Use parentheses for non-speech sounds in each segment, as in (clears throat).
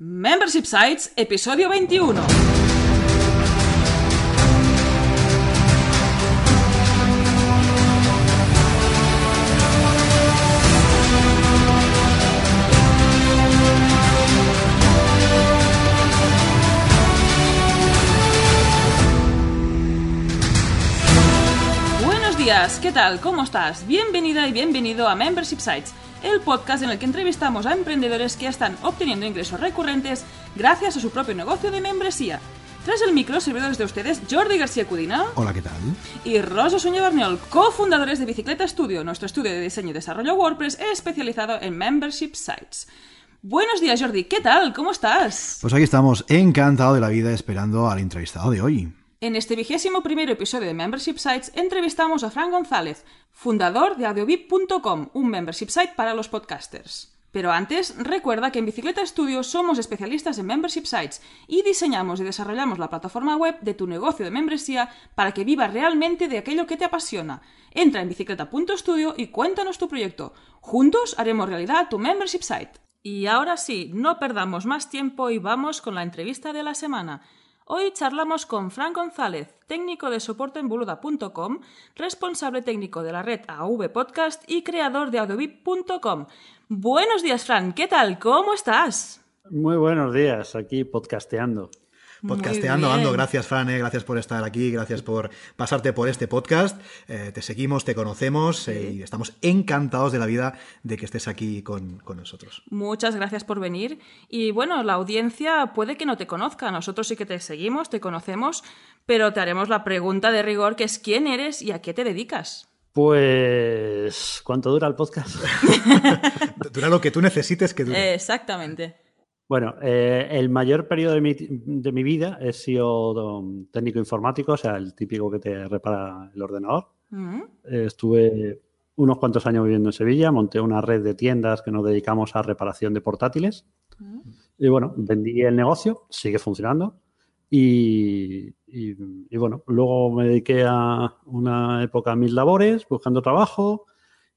Membership Sites, episodio 21. Buenos días, ¿qué tal? ¿Cómo estás? Bienvenida y bienvenido a Membership Sites, el podcast en el que entrevistamos a emprendedores que están obteniendo ingresos recurrentes gracias a su propio negocio de membresía. Tras el micro, servidores de ustedes Jordi García Cudina Hola, ¿qué tal? y Rosa Suña Barniol, cofundadores de Bicicleta Studio, nuestro estudio de diseño y desarrollo WordPress especializado en Membership Sites. Buenos días, Jordi, ¿qué tal? ¿Cómo estás? Pues aquí estamos, encantado de la vida, esperando al entrevistado de hoy. En este vigésimo primer episodio de Membership Sites entrevistamos a Fran González, fundador de audiobip.com, un membership site para los podcasters. Pero antes, recuerda que en Bicicleta Studio somos especialistas en membership sites y diseñamos y desarrollamos la plataforma web de tu negocio de membresía para que vivas realmente de aquello que te apasiona. Entra en bicicleta.studio y cuéntanos tu proyecto. Juntos haremos realidad tu membership site. Y ahora sí, no perdamos más tiempo y vamos con la entrevista de la semana. Hoy charlamos con Fran González, técnico de soporte en boluda.com, responsable técnico de la red AV Podcast y creador de audiobip.com. Buenos días, Fran. ¿Qué tal? ¿Cómo estás? Muy buenos días, aquí podcasteando. Podcasteando. Ando, gracias Fran, eh, gracias por estar aquí, gracias por pasarte por este podcast. Eh, te seguimos, te conocemos eh, y estamos encantados de la vida de que estés aquí con, con nosotros. Muchas gracias por venir. Y bueno, la audiencia puede que no te conozca. Nosotros sí que te seguimos, te conocemos, pero te haremos la pregunta de rigor que es quién eres y a qué te dedicas. Pues, ¿cuánto dura el podcast? (laughs) Dura lo que tú necesites que dure. Exactamente. Bueno, eh, el mayor periodo de mi, de mi vida he sido um, técnico informático, o sea, el típico que te repara el ordenador. Mm, Eh, estuve unos cuantos años viviendo en Sevilla, monté una red de tiendas que nos dedicamos a reparación de portátiles. mm. Y bueno, vendí el negocio, sigue funcionando. Y, y- y bueno, luego me dediqué a una época a mis labores, buscando trabajo.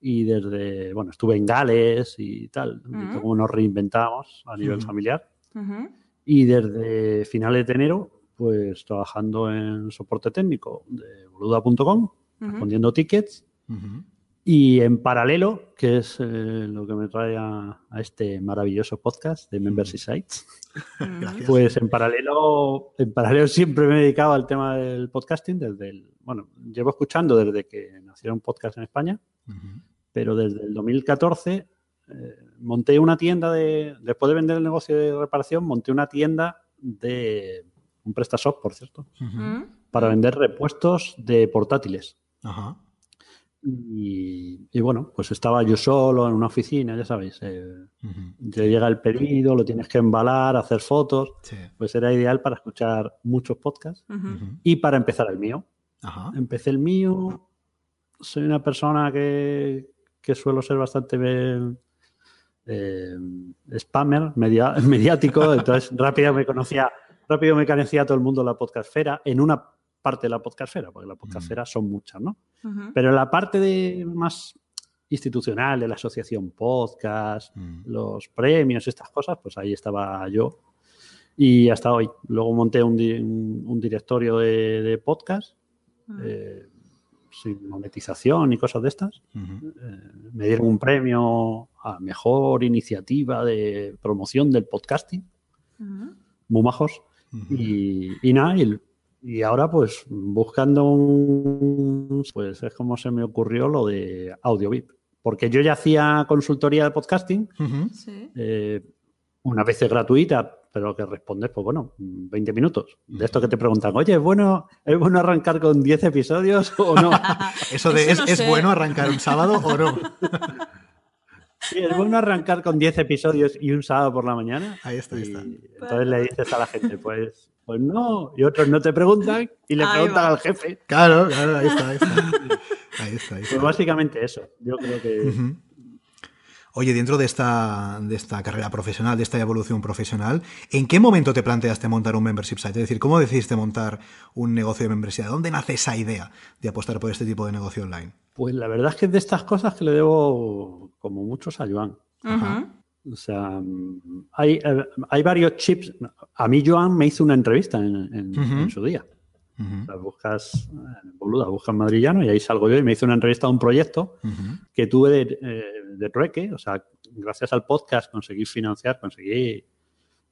Y desde, bueno, estuve en Gales y tal, Ujú. como nos reinventamos a nivel Ujú. familiar. Ujú. Y desde finales de enero, pues trabajando en soporte técnico de boluda.com, respondiendo tickets. Y en paralelo, que es eh, lo que me trae a, a este maravilloso podcast de Membership Sites, pues en paralelo, en paralelo siempre me he dedicado al tema del podcasting desde el, bueno, llevo escuchando desde que nacieron podcasts en España, Ujú. Pero desde el 2014 eh, monté una tienda de, después de vender el negocio de reparación, monté una tienda de un PrestaShop, por cierto, Ujú. Mm. para vender repuestos de portátiles. Ajá. Y, y bueno, pues estaba yo solo en una oficina, ya sabéis. eh, te llega el pedido, lo tienes que embalar, hacer fotos. Sí. Pues era ideal para escuchar muchos podcasts y para empezar el mío. Ajá. Empecé el mío. Soy una persona que, que suelo ser bastante eh, spammer, media- (laughs) mediático. Entonces, rápido me conocía, rápido me conocía todo el mundo de la podcastfera, en una parte de la podcastfera, porque la podcastfera son muchas, ¿no? Pero en la parte de más institucional de la asociación podcast, Mm. los premios, estas cosas, pues ahí estaba yo. Y hasta hoy. Luego monté un, di- un- un directorio de, de podcast eh, sin monetización y cosas de estas. Eh, me dieron un premio a mejor iniciativa de promoción del podcasting. Muy majos. Y, y nada, y, y ahora pues buscando un... Pues es como se me ocurrió lo de AudioVip. Porque yo ya hacía consultoría de podcasting. Sí. eh, una vez gratuita, pero que respondes, pues bueno, 20 minutos. De esto que te preguntan, oye, ¿es bueno, ¿es bueno arrancar con 10 episodios o no? (laughs) Eso de, Eso ¿es, no ¿es bueno arrancar un sábado o no? (laughs) Sí, ¿Es bueno arrancar con 10 episodios y un sábado por la mañana? Ahí está, ahí Y está. entonces le dices a la gente, pues, pues no. Y otros no te preguntan y le Ahí preguntan va. al jefe. Claro, claro, ahí está, ahí está. Ahí está, ahí está. Pues básicamente eso. Yo creo que... Oye, dentro de esta, de esta carrera profesional, de esta evolución profesional, ¿en qué momento te planteaste montar un membership site? Es decir, ¿cómo decidiste montar un negocio de membresía? ¿De dónde nace esa idea de apostar por este tipo de negocio online? Pues la verdad es que es de estas cosas que le debo como muchos a Joan. Ajá. O sea, hay, eh, hay varios chips. A mí Joan me hizo una entrevista en, en su día. O sea, buscas, eh, boluda, buscas madrillano y ahí salgo yo y me hizo una entrevista a un proyecto que tuve de, eh, de trueque. O sea, gracias al podcast conseguí financiar, conseguí.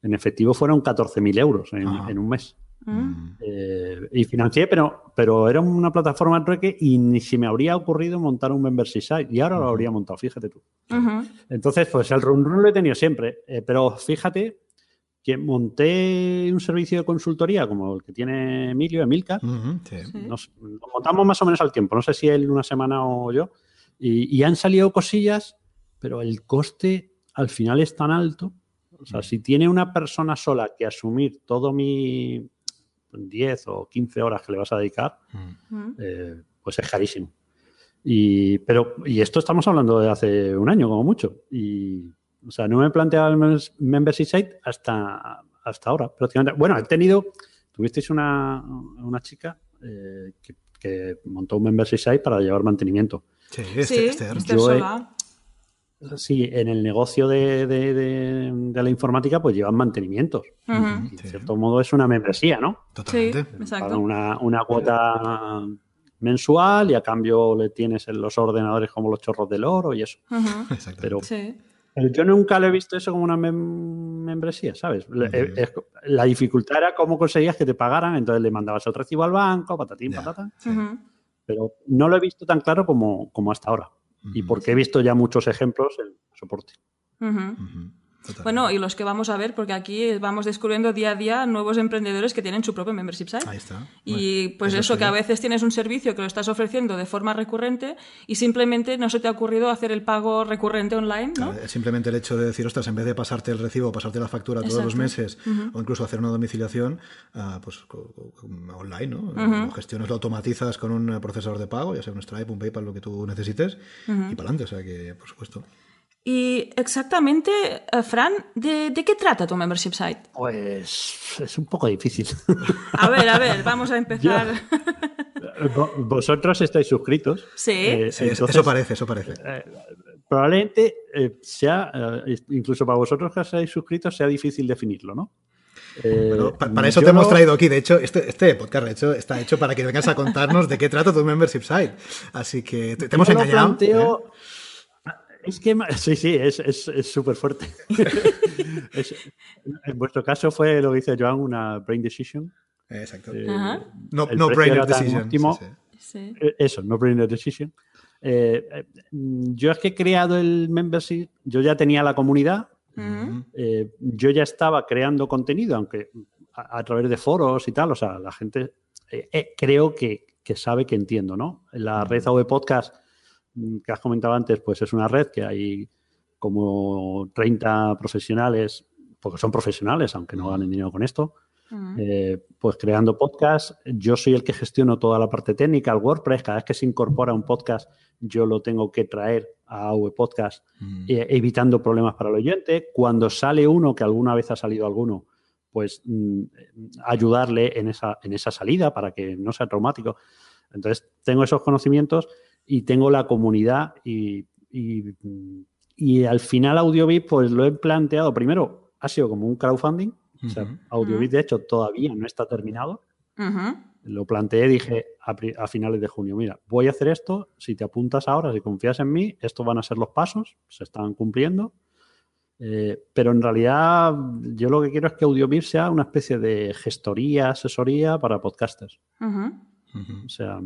En efectivo fueron 14.000 euros en, un mes. Mm. Eh, y financié, pero, pero era una plataforma de trueque y ni se me habría ocurrido montar un membership site. Y ahora lo habría montado, fíjate tú. Entonces, pues el run run lo he tenido siempre. eh, pero fíjate monté un servicio de consultoría como el que tiene Emilio, Emilcar. Sí. Sí. Nos, lo montamos más o menos al tiempo. No sé si él una semana o yo. Y, y han salido cosillas, pero el coste al final es tan alto. O sea, si tiene una persona sola que asumir todo mi 10 o 15 horas que le vas a dedicar, eh, pues es carísimo. Y, pero, y esto estamos hablando de hace un año, como mucho. Y, o sea, no me he planteado el mem- membership site hasta, hasta ahora, prácticamente. Bueno, he tenido, tuvisteis una, una chica eh, que, que montó un membership site para llevar mantenimiento. Sí, Sí, este, Yo he- Solá. Sí, en el negocio de, de- de- de la informática, pues llevan mantenimientos. Y, Sí. de cierto modo es una membresía, ¿no? Sí, Totalmente. Pagan exacto. una, una cuota mensual y a cambio le tienes en los ordenadores como los chorros del oro y eso. Exactamente. Pero, Sí. Yo nunca lo he visto eso como una mem- membresía, ¿sabes? Le- eh, es- la dificultad era cómo conseguías que te pagaran, entonces le mandabas el recibo al banco, patatín, patata. Pero no lo he visto tan claro como, como hasta ahora. Y porque he visto ya muchos ejemplos en soporte. Totalmente. Bueno, y los que vamos a ver, porque aquí vamos descubriendo día a día nuevos emprendedores que tienen su propio membership site. Ahí está. Y Bueno, pues eso que a veces tienes un servicio que lo estás ofreciendo de forma recurrente y simplemente no se te ha ocurrido hacer el pago recurrente online, ¿no? Simplemente el hecho de decir, ostras, en vez de pasarte el recibo, pasarte la factura todos los meses o incluso hacer una domiciliación, ah, pues co- online, ¿no? Ujú. Lo gestionas, lo automatizas con un procesador de pago, ya sea un Stripe, un PayPal, lo que tú necesites, y para adelante, o sea que, por supuesto. Y exactamente, eh, Fran, ¿de, de qué trata tu membership site? Pues es un poco difícil. A ver, a ver, vamos a empezar. (laughs) Vo- Vosotros estáis suscritos. Sí. Eh, Sí, eso- entonces, eso parece, eso parece. probablemente eh, sea, eh, incluso para vosotros que estáis suscritos, sea difícil definirlo, ¿no? Eh, para eso yo te hemos traído aquí. De hecho, este, este podcast de hecho, está hecho para que vengas a contarnos de qué trata tu membership site. Así que te, te hemos engañado. planteo- ¿eh? Es que, sí, sí, es súper es, es súper fuerte. (laughs) Es- en vuestro caso fue lo que dice Joan, una brain decision. Exacto. Eh, no no brainer decision. óptimo. sí, sí. Eh, Eso, no brainer decision. Eh, eh, mm, yo es que he creado el membership, yo ya tenía la comunidad, Ujú. eh, yo ya estaba creando contenido, aunque a, a través de foros y tal, o sea, la gente eh, eh, creo que, que sabe que entiendo, ¿no? La red AV Podcast mm, que has comentado antes, pues es una red que hay como 30 profesionales, porque son profesionales, aunque no ganen dinero con esto, eh, pues creando podcast. Yo soy el que gestiono toda la parte técnica, el WordPress. Cada vez que se incorpora un podcast, yo lo tengo que traer a AV Podcast, Mm. eh, evitando problemas para el oyente. Cuando sale uno, que alguna vez ha salido alguno, pues mm, ayudarle en esa, en esa salida para que no sea traumático. Entonces, tengo esos conocimientos y tengo la comunidad y, y, y al final AudioBit, pues lo he planteado. Primero, ha sido como un crowdfunding. O sea. AudioBit, de hecho, todavía no está terminado. Lo planteé, dije a, finales de junio, mira, voy a hacer esto, si te apuntas ahora, si confías en mí, estos van a ser los pasos, se están cumpliendo. Eh, pero en realidad yo lo que quiero es que AudioBit sea una especie de gestoría, asesoría para podcasters. O sea,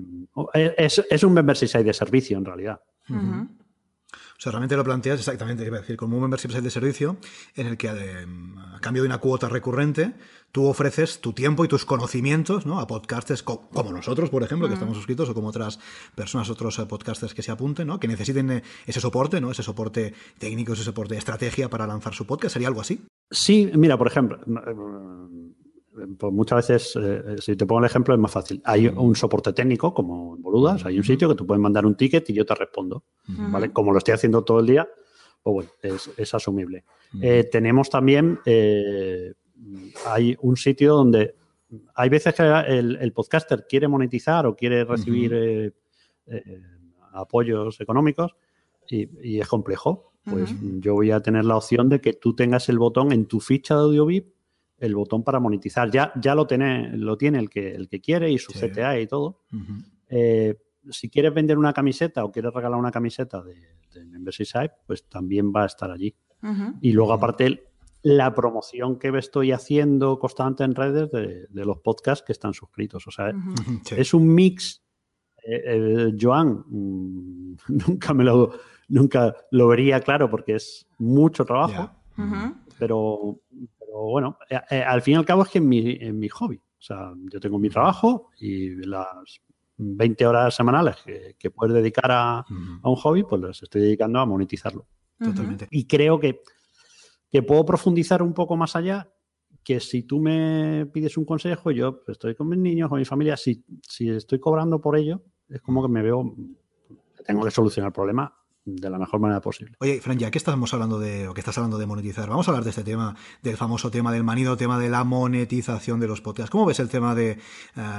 es, es un membership site de servicio en realidad. O sea, realmente lo planteas exactamente, iba a decir, como un membership site de servicio en el que eh, a cambio de una cuota recurrente tú ofreces tu tiempo y tus conocimientos ¿no? a podcasters co- como nosotros, por ejemplo, que estamos suscritos, o como otras personas, otros eh, podcasters que se apunten, ¿no? que necesiten eh, ese soporte, ¿no? ese soporte técnico, ese soporte de estrategia para lanzar su podcast. ¿Sería algo así? Sí, mira, por ejemplo, eh, pues muchas veces, eh, si te pongo el ejemplo, es más fácil. Hay un soporte técnico, como en Boludas, hay un sitio que tú puedes mandar un ticket y yo te respondo. ¿vale? Como lo estoy haciendo todo el día, pues bueno, es, es asumible. Eh, tenemos también, eh, hay un sitio donde hay veces que el, el podcaster quiere monetizar o quiere recibir eh, eh, apoyos económicos y, y es complejo. pues yo voy a tener la opción de que tú tengas el botón en tu ficha de AudioVip, el botón para monetizar. Ya, ya lo, tiene, lo tiene el que, el que quiere y su CTA y todo. Eh, si quieres vender una camiseta o quieres regalar una camiseta de, de Membership Site, pues también va a estar allí. Y luego, aparte, la promoción que estoy haciendo constante en redes de, los podcasts que están suscritos. O sea, (laughs) es un mix. Eh, eh, Joan, mm, (laughs) nunca me lo nunca lo vería claro porque es mucho trabajo, pero, bueno, eh, al fin y al cabo es que es mi, mi hobby. O sea, yo tengo mi trabajo y las 20 horas semanales que, puedes dedicar a, a, un hobby, pues las estoy dedicando a monetizarlo. Totalmente. Y creo que que puedo profundizar un poco más allá, que si tú me pides un consejo, yo estoy con mis niños, con mi familia, si, si estoy cobrando por ello, es como que me veo, tengo que solucionar el problema de la mejor manera posible. Oye, Fran, ya que estamos hablando de, o que estás hablando de monetizar, vamos a hablar de este tema, del famoso tema del manido, tema de la monetización de los podcasts. ¿Cómo ves el tema de eh,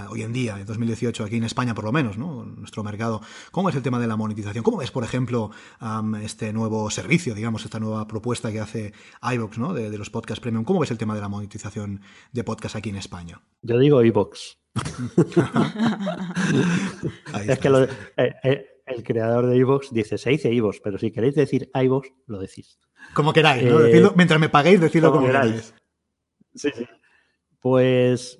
hoy en día, en 2018, aquí en España por lo menos, ¿no? nuestro mercado? ¿Cómo es el tema de la monetización? ¿Cómo ves, por ejemplo, este nuevo servicio, digamos, esta nueva propuesta que hace iVox, ¿no? De, los podcasts premium? ¿Cómo ves el tema de la monetización de podcasts aquí en España? Yo digo iVox. (laughs) (laughs) es que lo, eh, eh, el creador de iVoox dice, se dice iVoox, pero si queréis decir iVoox, lo decís. Como queráis, ¿no? mientras me paguéis, decidlo como, queráis. Sí, sí. Pues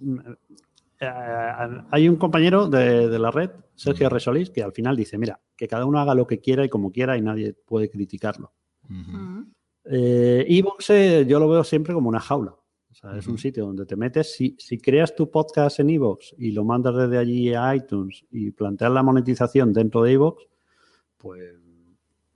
eh, hay un compañero de, la red, Sergio Resolís, que al final dice, mira, que cada uno haga lo que quiera y como quiera y nadie puede criticarlo. iVoox eh, yo lo veo siempre como una jaula. O sea, es un sitio donde te metes. Si, si creas tu podcast en Evox y lo mandas desde allí a iTunes y planteas la monetización dentro de Evox, pues,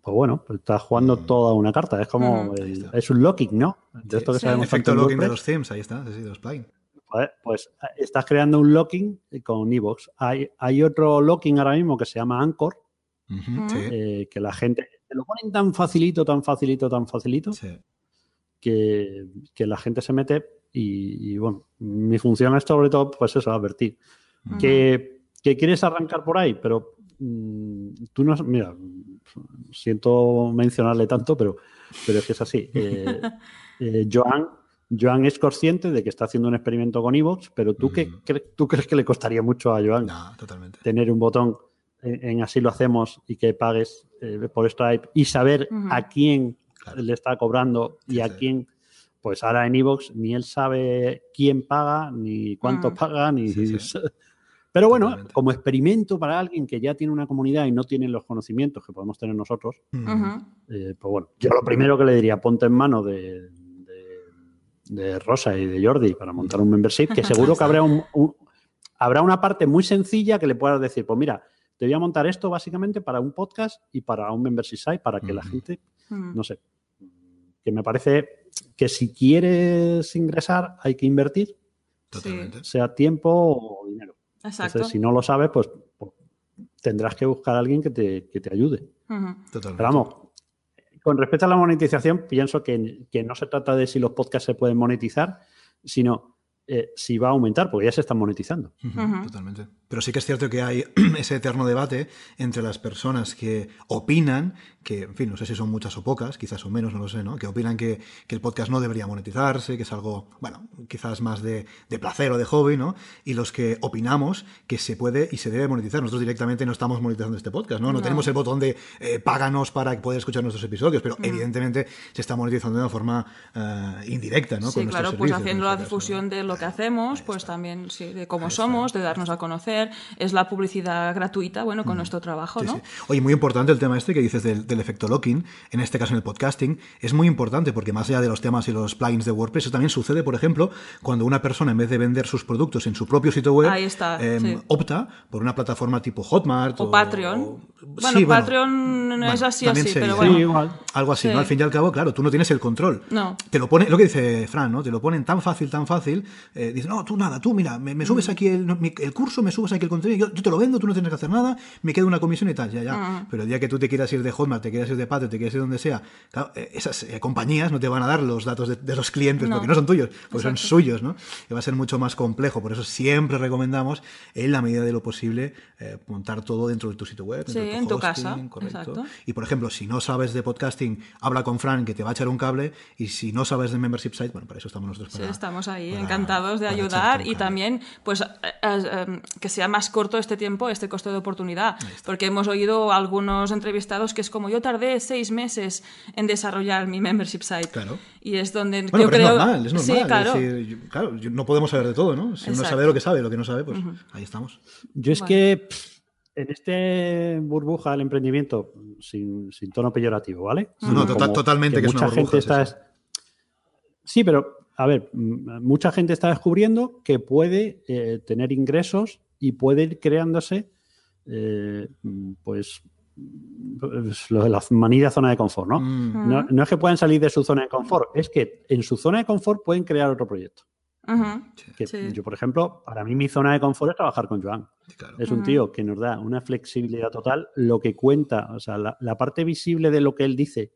pues bueno, pues estás jugando mm. toda una carta. Es como. es un locking, ¿no? De esto que sabemos el efecto locking de los themes, ahí está, sí, los plugins. Pues, pues, estás creando un locking con Evox. Hay, hay otro locking ahora mismo que se llama Anchor, eh, que la gente te lo ponen tan facilito, tan facilito, tan facilito, que, la gente se mete y, bueno, mi función es sobre todo, pues eso, advertir. que, quieres arrancar por ahí, pero mm, tú no, mira, siento mencionarle tanto, pero, pero es que es así. (laughs) Eh, eh, Joan, Joan es consciente de que está haciendo un experimento con Evox, pero ¿tú, qué, ¿tú crees que le costaría mucho a Joan tener un botón en, así lo hacemos y que pagues eh, por Stripe y saber a quién le está cobrando y a quién, pues ahora en Evox ni él sabe quién paga, ni cuánto mm. paga, ni... Pero bueno, como experimento para alguien que ya tiene una comunidad y no tiene los conocimientos que podemos tener nosotros, eh, pues bueno, yo lo primero que le diría, ponte en mano de, de, Rosa y de Jordi para montar un membership, que seguro que habrá, (laughs) un, habrá una parte muy sencilla que le puedas decir, pues mira, te voy a montar esto básicamente para un podcast y para un membership site para que la gente, no sé, que me parece que si quieres ingresar hay que invertir, Totalmente. sea tiempo o dinero. Exacto. Entonces, si no lo sabes, pues, pues tendrás que buscar a alguien que te, que te ayude. Totalmente. Pero vamos, con respecto a la monetización, pienso que, que, no se trata de si los podcasts se pueden monetizar, sino eh, si va a aumentar, porque ya se están monetizando. Totalmente. Pero sí que es cierto que hay (clears throat) ese eterno debate entre las personas que opinan que, en fin, no sé si son muchas o pocas, quizás son menos, no lo sé, ¿no? Que opinan que, el podcast no debería monetizarse, que es algo, bueno, quizás más de, placer o de hobby, ¿no? Y los que opinamos que se puede y se debe monetizar. Nosotros directamente no estamos monetizando este podcast, ¿no? No, tenemos el botón de eh, páganos para poder escuchar nuestros episodios, pero evidentemente se está monetizando de una forma eh, indirecta, ¿no? Sí, claro, pues haciendo la difusión de lo que hacemos, pues también sí, de cómo somos, de darnos a conocer, es la publicidad gratuita, bueno, con nuestro trabajo, ¿no? Oye, muy importante el tema este que dices del, efecto locking, en este caso en el podcasting, es muy importante porque más allá de los temas y los plugins de WordPress, eso también sucede, por ejemplo, cuando una persona en vez de vender sus productos en su propio sitio web, em, opta por una plataforma tipo Hotmart o, Patreon. bueno, Patreon es así, así, pero bueno. Algo así, ¿no? Al fin y al cabo, claro, tú no tienes el control. No. Te lo pone, lo que dice Fran, ¿no? Te lo ponen tan fácil, tan fácil, eh, dice, no, tú nada, tú mira, me, subes aquí el, curso, me subes hay que el contenido, yo, yo te lo vendo, tú no tienes que hacer nada, me queda una comisión y tal, ya, ya. Ah. Pero el día que tú te quieras ir de Hotmart, te quieras ir de Patreon, te quieras ir donde sea, claro, eh, esas eh, compañías no te van a dar los datos de, de los clientes No. porque no son tuyos, pues son suyos, ¿no? Y va a ser mucho más complejo. Por eso siempre recomendamos, en la medida de lo posible, eh, montar todo dentro de tu sitio web, dentro Sí, de en tu casa, correcto. Y por ejemplo, si no sabes de podcasting, habla con Fran que te va a echar un cable. Y si no sabes de membership site, bueno, para eso estamos nosotros. Sí, para- estamos ahí para- encantados de ayudar y también pues eh, que sea más corto este tiempo, este costo de oportunidad, porque hemos oído algunos entrevistados que es como yo tardé seis meses en desarrollar mi membership site Claro. y es donde Bueno, yo pero creo es normal, es normal. sí es claro decir, yo- claro, yo- no podemos saber de todo, ¿no? Si uno sabe lo que sabe, lo que no sabe, pues ahí estamos. Yo es que pff, en este burbuja del emprendimiento, sin, sin tono peyorativo, ¿vale? No, no, tota- totalmente que es mucha una burbuja, gente sí, está. sí. Sí, pero a ver, mucha gente está descubriendo que puede eh, tener ingresos y puede ir creándose, eh, mm, pues, pues, lo de la manida zona de confort, ¿no? Mm, No, no es que puedan salir de su zona de confort, es que en su zona de confort pueden crear otro proyecto. Que Sí. Yo, por ejemplo, para mí mi zona de confort es trabajar con Joan. claro. Es un tío que nos da una flexibilidad total. Lo que cuenta, o sea, la, la parte visible de lo que él dice,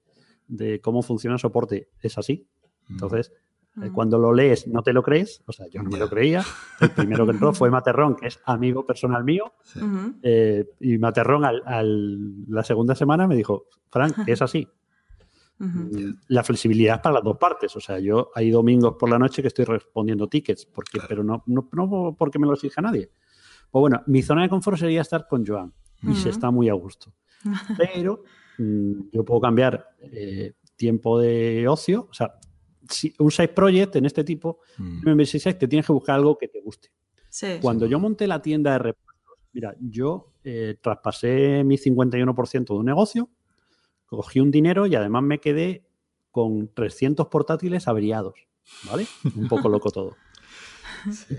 de cómo funciona el soporte, es así. Entonces, eh, Ujú. cuando lo lees, no te lo crees. O sea, yo no me Ya. lo creía. El primero que entró fue (laughs) Materrón, que es amigo personal mío. Sí. Eh, y Materrón, al, al- la segunda semana, me dijo, Frank, es así. Ujú. La flexibilidad es para las dos partes. O sea, yo hay domingos por la noche que estoy respondiendo tickets, porque, Claro. pero no, no, no porque me lo exija nadie. Pues bueno, mi zona de confort sería estar con Joan y se Ujú. está muy a gusto. (laughs) Pero mm, yo puedo cambiar eh, tiempo de ocio. O sea, si un side project en este tipo, Mm. te tienes que buscar algo que te guste. Sí. Cuando yo monté la tienda de repuestos, mira, yo eh, traspasé mi 51% de un negocio, cogí un dinero y además me quedé con 300 portátiles averiados, ¿vale? Un poco loco todo.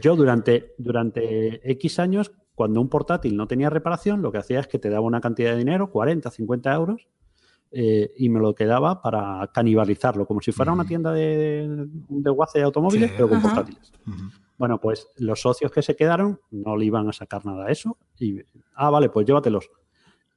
Yo durante, durante X años, cuando un portátil no tenía reparación, lo que hacía es que te daba una cantidad de dinero, 40, 50 euros, eh, y me lo quedaba para canibalizarlo, como si fuera una Mm. tienda de, de desguace de automóviles, Sí, pero con ajá. portátiles. Ujú. Bueno, pues los socios que se quedaron no le iban a sacar nada a eso. Y, ah, vale, pues llévatelos.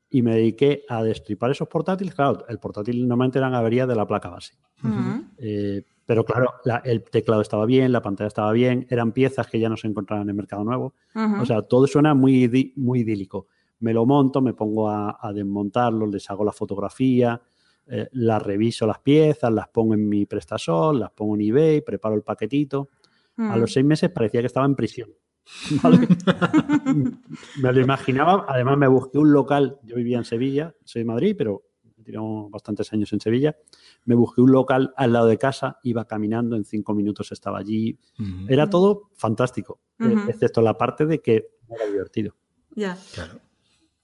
Y me dediqué a destripar esos portátiles. Claro, el portátil normalmente eran averías de la placa base. Ujú. Eh, pero claro, la- el teclado estaba bien, la pantalla estaba bien, eran piezas que ya no se encontraban en el mercado nuevo. O sea, todo suena muy, muy idílico. Me lo monto, me pongo a, a desmontarlo, les hago la fotografía, eh, las reviso las piezas, las pongo en mi Prestasol, las pongo en eBay, preparo el paquetito. A Ujú. los seis meses parecía que estaba en prisión. (laughs) ¿vale? me lo imaginaba. Además, me busqué un local. Yo vivía en Sevilla, soy de Madrid, pero tengo bastantes años en Sevilla. Me busqué un local al lado de casa, iba caminando, en cinco minutos estaba allí. Ujú. Era todo fantástico, eh, Ujú. excepto la parte de que era divertido. Ya, Claro.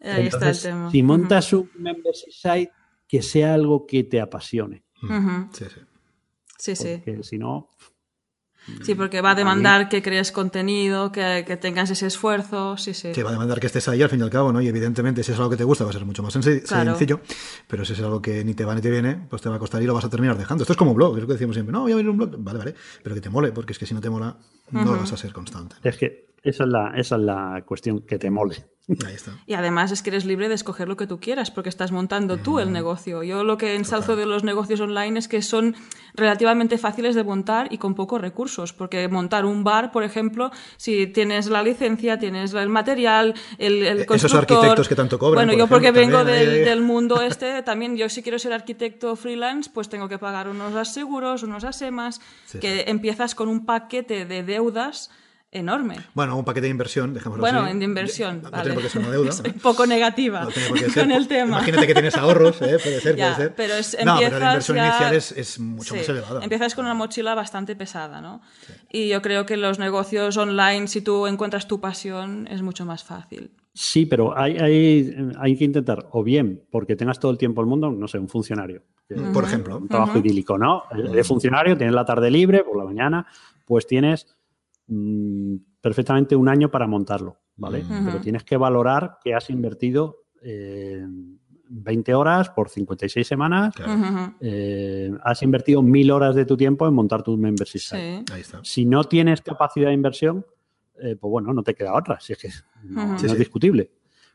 Ahí Entonces, está el tema. Si montas un membership site, que sea algo que te apasione. Ujú. Sí, sí. Sí, sí. Porque si no, Sí, porque va a demandar que crees contenido, que, que tengas ese esfuerzo. Sí, sí. Sí, va a demandar que estés ahí al fin y al cabo, ¿no? Y evidentemente, si es algo que te gusta, va a ser mucho más Claro. sencillo. Pero si es algo que ni te va ni te viene, pues te va a costar y lo vas a terminar dejando. Esto es como un blog, es lo que decimos siempre. No, voy a abrir un blog. Vale, vale. Pero que te mole, porque es que si no te mola, no vas a ser constante. es que esa es la, esa es la cuestión que te mole. Ahí está. Y además es que eres libre de escoger lo que tú quieras, porque estás montando tú el negocio. Yo lo que ensalzo de los negocios online es que son relativamente fáciles de montar y con pocos recursos, porque montar un bar, por ejemplo, si tienes la licencia, tienes el material, el, el Esos constructor... arquitectos que tanto cobran, Bueno, por yo porque ejemplo, vengo también, del, eh. del mundo (laughs) este, también yo si quiero ser arquitecto freelance, pues tengo que pagar unos aseguros, unos asemas, Sí, que empiezas con un paquete de deudas enorme. Bueno, un paquete de inversión, dejémoslo Bueno, así. en de inversión, No vale. tiene por qué ser una deuda. (laughs) Soy poco negativa No tiene por qué (laughs) ser. con el tema. Imagínate que tienes ahorros, ¿eh? puede ser, Ya, puede ser. pero es- no, pero la empiezas inversión ya- inicial es, es mucho Sí, más elevada. Empiezas con una mochila bastante pesada, ¿no? Y yo creo que los negocios online, si tú encuentras tu pasión, es mucho más fácil. Sí, pero hay, hay, hay que intentar, o bien porque tengas todo el tiempo del mundo, no sé, un funcionario. Por ejemplo. Un trabajo idílico, ¿no? De funcionario, tienes la tarde libre, por la mañana, pues tienes mm, perfectamente un año para montarlo, ¿vale? Pero tienes que valorar que has invertido eh, 20 horas por 56 semanas, Claro, eh, has invertido mil horas de tu tiempo en montar tu membership site. Sí. ahí está. Si no tienes capacidad de inversión, eh, pues bueno, no te queda otra, si es que no, Ujú. no Sí, es sí. discutible.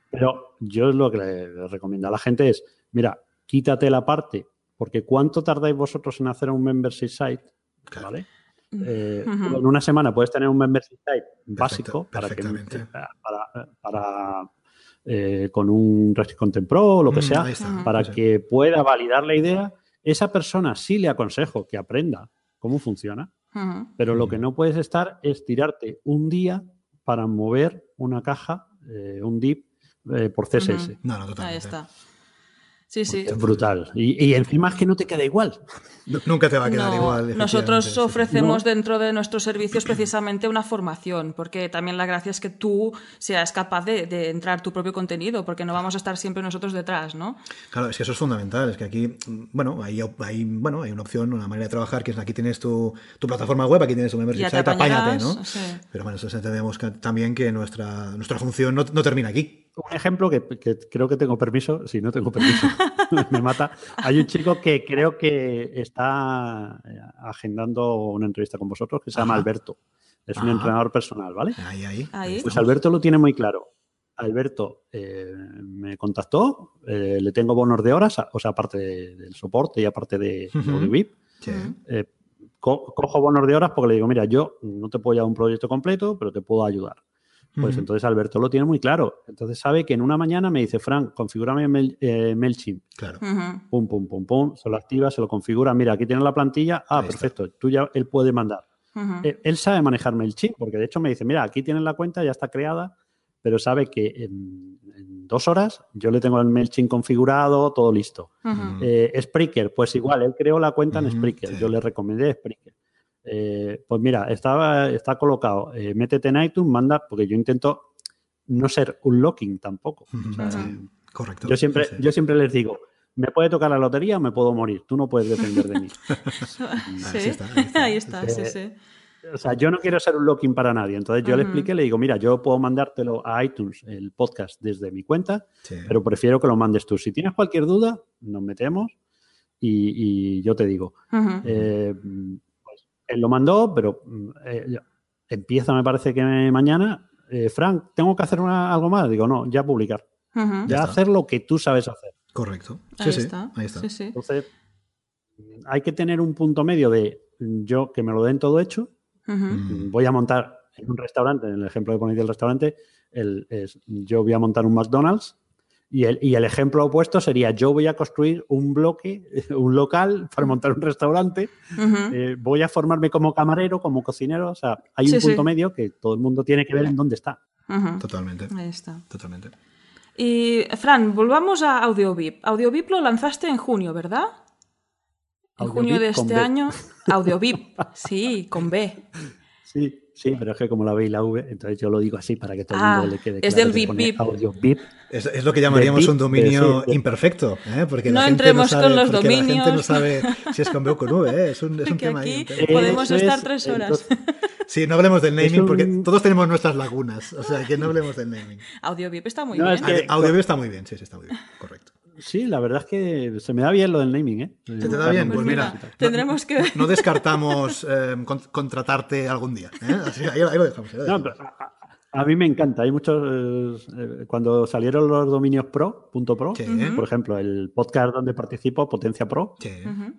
Pero yo lo que le, le recomiendo a la gente es, mira, quítate la parte, porque ¿cuánto tardáis vosotros en hacer un membership site? Claro. ¿Vale? Eh, Ujú. En una semana puedes tener un membership site básico para que perfectamente. para, para, eh, con un Restrict Content Pro o lo que Mm, sea, está. Para Sí. que pueda validar la idea. Esa persona sí le aconsejo que aprenda cómo funciona, pero lo Mm. que no puedes estar es tirarte un día para mover una caja, eh, un div eh, por CSS. No, no, totalmente. Ahí está. Sí, sí. Es brutal. Y, y encima es que no te queda igual. Nu- Nunca te va a quedar No, igual. nosotros ofrecemos dentro de nuestros servicios precisamente una formación, porque también la gracia es que tú seas capaz de, de entrar tu propio contenido, porque no vamos a estar siempre nosotros detrás, ¿no? Claro, es que eso es fundamental. Es que aquí, bueno, hay, hay, bueno, hay una opción, una manera de trabajar que es aquí tienes tu, tu plataforma web, aquí tienes tu membership site, apáñate, ¿no? sí. Pero bueno, eso entendemos que, también que nuestra, nuestra función no, no termina aquí. Un ejemplo que, que creo que tengo permiso, si no tengo permiso, (laughs) (laughs) me mata. Hay un chico que creo que está eh, agendando una entrevista con vosotros que se llama Ajá. Alberto. Es un entrenador personal, ¿vale? Ahí, ahí. Ahí. Pues. Alberto lo tiene muy claro. Alberto eh, me contactó, eh, le tengo bonos de horas, o sea, aparte de- del soporte y aparte de, VIP. Sí. Eh, co- cojo bonos de horas porque le digo, mira, yo no te puedo llevar un proyecto completo, pero te puedo ayudar. Pues entonces Alberto lo tiene muy claro. Entonces sabe que en una mañana me dice, Frank, configúrame Mail, eh, MailChimp. Claro. Pum, pum, pum, pum. Se lo activa, se lo configura. Mira, aquí tienes la plantilla. Ah, Ahí está. perfecto. Tú ya, él puede mandar. Eh, Él sabe manejar MailChimp, porque de hecho me dice, mira, aquí tienes la cuenta, ya está creada, pero sabe que en, en dos horas yo le tengo el MailChimp configurado, todo listo. Eh, Spreaker, pues igual, él creó la cuenta en Spreaker. sí. Yo le recomendé Spreaker. Eh, pues mira, estaba, está colocado. eh, métete en iTunes, manda, porque yo intento no ser un locking tampoco. Ujú. O sea, Sí, Correcto. yo, siempre, Sí, sí. yo siempre les digo, me puede tocar la lotería o me puedo morir. Tú no puedes depender de mí. (laughs) Sí. Ahí está, ahí está. Ahí está, sí, Eh, sí. O sea, yo no quiero ser un locking para nadie. Entonces yo le expliqué, le digo, mira, yo puedo mandártelo a iTunes, el podcast, desde mi cuenta, Sí. pero prefiero que lo mandes tú. Si tienes cualquier duda, nos metemos y, y yo te digo. Eh, pues, él lo mandó, pero mm, eh, empieza, me parece que mañana. Eh, Frank, ¿tengo que hacer una- algo más? Digo, no, ya publicar. Ya hacer lo que tú sabes hacer. Correcto. Sí, Ahí sí. está. Ahí está. Sí, sí. Entonces, hay que tener un punto medio de yo que me lo den todo hecho. Mm. voy a montar en un restaurante, en el ejemplo que ponéis del restaurante, el, es, yo voy a montar un McDonald's y el, y el ejemplo opuesto sería yo voy a construir un bloque, (laughs) un local para montar un restaurante, eh, voy a formarme como camarero, como cocinero, o sea, hay un sí. punto medio que todo el mundo tiene que ver en dónde está. Totalmente. Ahí está. Totalmente. Y, Fran, volvamos a AudioVip. AudioVip lo lanzaste en junio, ¿verdad? En junio de este año. AudioVip, sí, con B. (laughs) Sí, sí, pero es que como la B y la V, entonces yo lo digo así para que todo el Ah, mundo le quede es claro del VIP. Audio VIP. Es, es lo que llamaríamos un dominio de- sí, de- imperfecto, ¿eh? porque No la gente entremos no sabe, con los porque La gente no dominios. sabe si es con B o con V, ¿eh? es un, es un (laughs) tema ahí, aquí. Eh, podemos estar es, tres horas. entonces, (laughs) Sí, no hablemos del naming un- porque todos tenemos nuestras lagunas, o sea, que no hablemos del naming. AudioVip está muy No, bien. es que- Audio está muy bien, sí, sí, está muy bien, correcto. Sí, la verdad es que se me da bien lo del naming, ¿eh? ¿Se te da bien? Pues mira, tendremos que... no descartamos eh, con- contratarte algún día. ¿eh? Así, ahí, ahí lo dejamos. ahí lo No, dejamos. pero a, mí me encanta. Hay muchos. eh, cuando salieron los dominios pro, punto pro, Sí. por ejemplo, el podcast donde participo, Potencia Pro, Sí.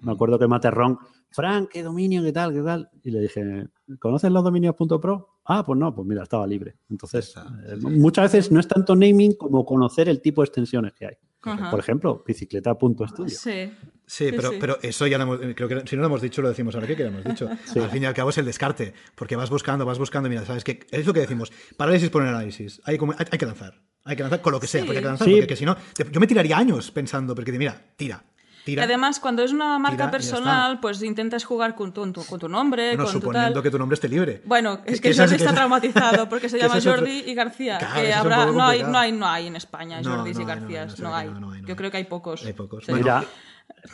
Me acuerdo que Materrón, Frank, ¿qué dominio? ¿Qué tal? ¿Qué tal? Y le dije, ¿conoces los dominios punto pro? Ah, pues no, pues mira, estaba libre. Entonces, está, eh, sí. muchas veces no es tanto naming como conocer el tipo de extensiones que hay. Ajá. Por ejemplo, bicicleta.studio. Sí. Sí, Sí, pero, sí. pero eso ya lo hemos, creo que si no lo hemos dicho, lo decimos ahora. ¿Qué que lo hemos dicho? (laughs) Al fin y al cabo es el descarte, porque vas buscando, vas buscando, mira, sabes que es lo que decimos, parálisis por análisis, hay, como- hay, hay que lanzar, hay que lanzar con lo que sea, Sí. porque hay que lanzar, Sí. porque que si no, te- yo me tiraría años pensando, porque mira, tira, tira. además, cuando es una marca personal, pues intentas jugar con tu, con tu nombre, bueno, con tu suponiendo tal. que tu nombre esté libre. Bueno, es Que- Jordi (laughs) está es- traumatizado porque se (laughs) llama otro- Jordi y García. Claro, que habrá, no, hay, no, hay, no hay en España No, Jordis no y hay, no hay, Garcías. no No hay, hay. no, no hay, no Yo creo que hay pocos. Hay pocos. Sí. Mira,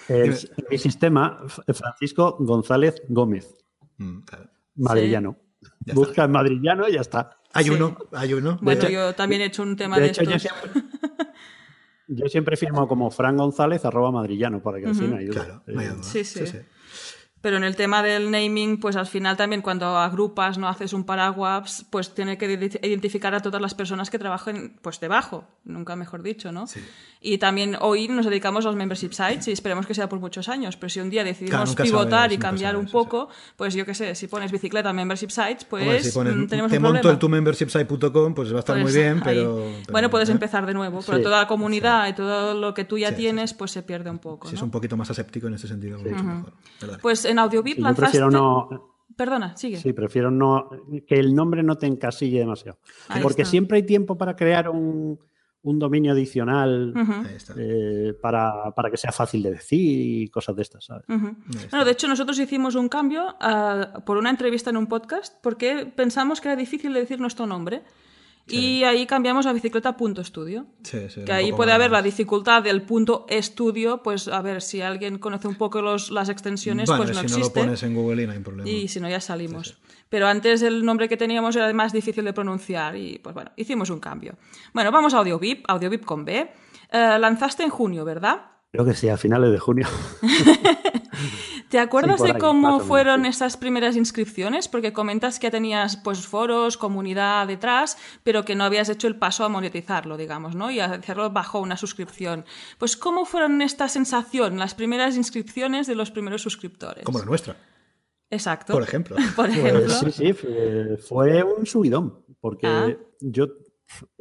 el- mi sistema, Francisco González Gómez, Mm, claro. madrillano. Busca en madrillano y ya está. Hay Sí. uno, hay uno. Bueno, hecho- yo también he hecho un tema de, De hecho, yo estos. siempre, (laughs) yo siempre firmo como Fran González arroba madrillano para que hay duda. Claro, no hay Eh, duda. sí, sí. Pero en el tema del naming, pues al final también cuando agrupas, no haces un paraguas, pues tiene que ide- identificar a todas las personas que trabajen pues debajo, nunca mejor dicho, ¿no? Sí. Y también hoy nos dedicamos a los membership sites y esperemos que sea por muchos años, pero si un día decidimos Claro, pivotar sabes, y cambiar sabes, un poco, pues yo qué sé, si pones bicicleta membership sites, pues Hombre, si pones, mm, tenemos te un monto problema. el tu membershipsite.com, pues va a estar Pues muy bien, pero, pero, bueno, puedes ¿eh? empezar de nuevo, pero Sí. toda la comunidad y todo lo que tú ya Sí, sí, tienes, pues se pierde un poco. Si es ¿no? un poquito más aséptico en ese sentido, mucho mejor. ¿verdad? Pues en Sí, yo lanzaste... prefiero no, Perdona, sigue. Sí, prefiero no que el nombre no te encasille demasiado. Ahí Porque está. siempre hay tiempo para crear un, un dominio adicional eh, para, para que sea fácil de decir y cosas de estas. Bueno, de hecho, nosotros hicimos un cambio ah, por una entrevista en un podcast porque pensamos que era difícil de decir nuestro nombre. Y ahí cambiamos a bicicleta.studio. Sí, sí, Que ahí puede haber la dificultad del punto estudio, pues a ver, si alguien conoce un poco los, las extensiones, Vale, pues no si no existe. lo pones en Google y no hay problema. Y si no, ya salimos. Pero antes el nombre que teníamos era más difícil de pronunciar y pues bueno, hicimos un cambio. Bueno, vamos a AudioVip, AudioVip con B. Eh, lanzaste en junio, ¿verdad? Creo que sí, a finales de junio. (laughs) ¿Te acuerdas de ahí, cómo menos, fueron sí. esas primeras inscripciones? Porque comentas que tenías pues foros, comunidad detrás, pero que no habías hecho el paso a monetizarlo, digamos, ¿no? Y a hacerlo bajo una suscripción. Pues ¿cómo fueron esta sensación, las primeras inscripciones de los primeros suscriptores? Como la nuestra, Exacto. por ejemplo. (laughs) Por ejemplo. Pues sí, sí, fue, fue un subidón. Porque Ah. yo,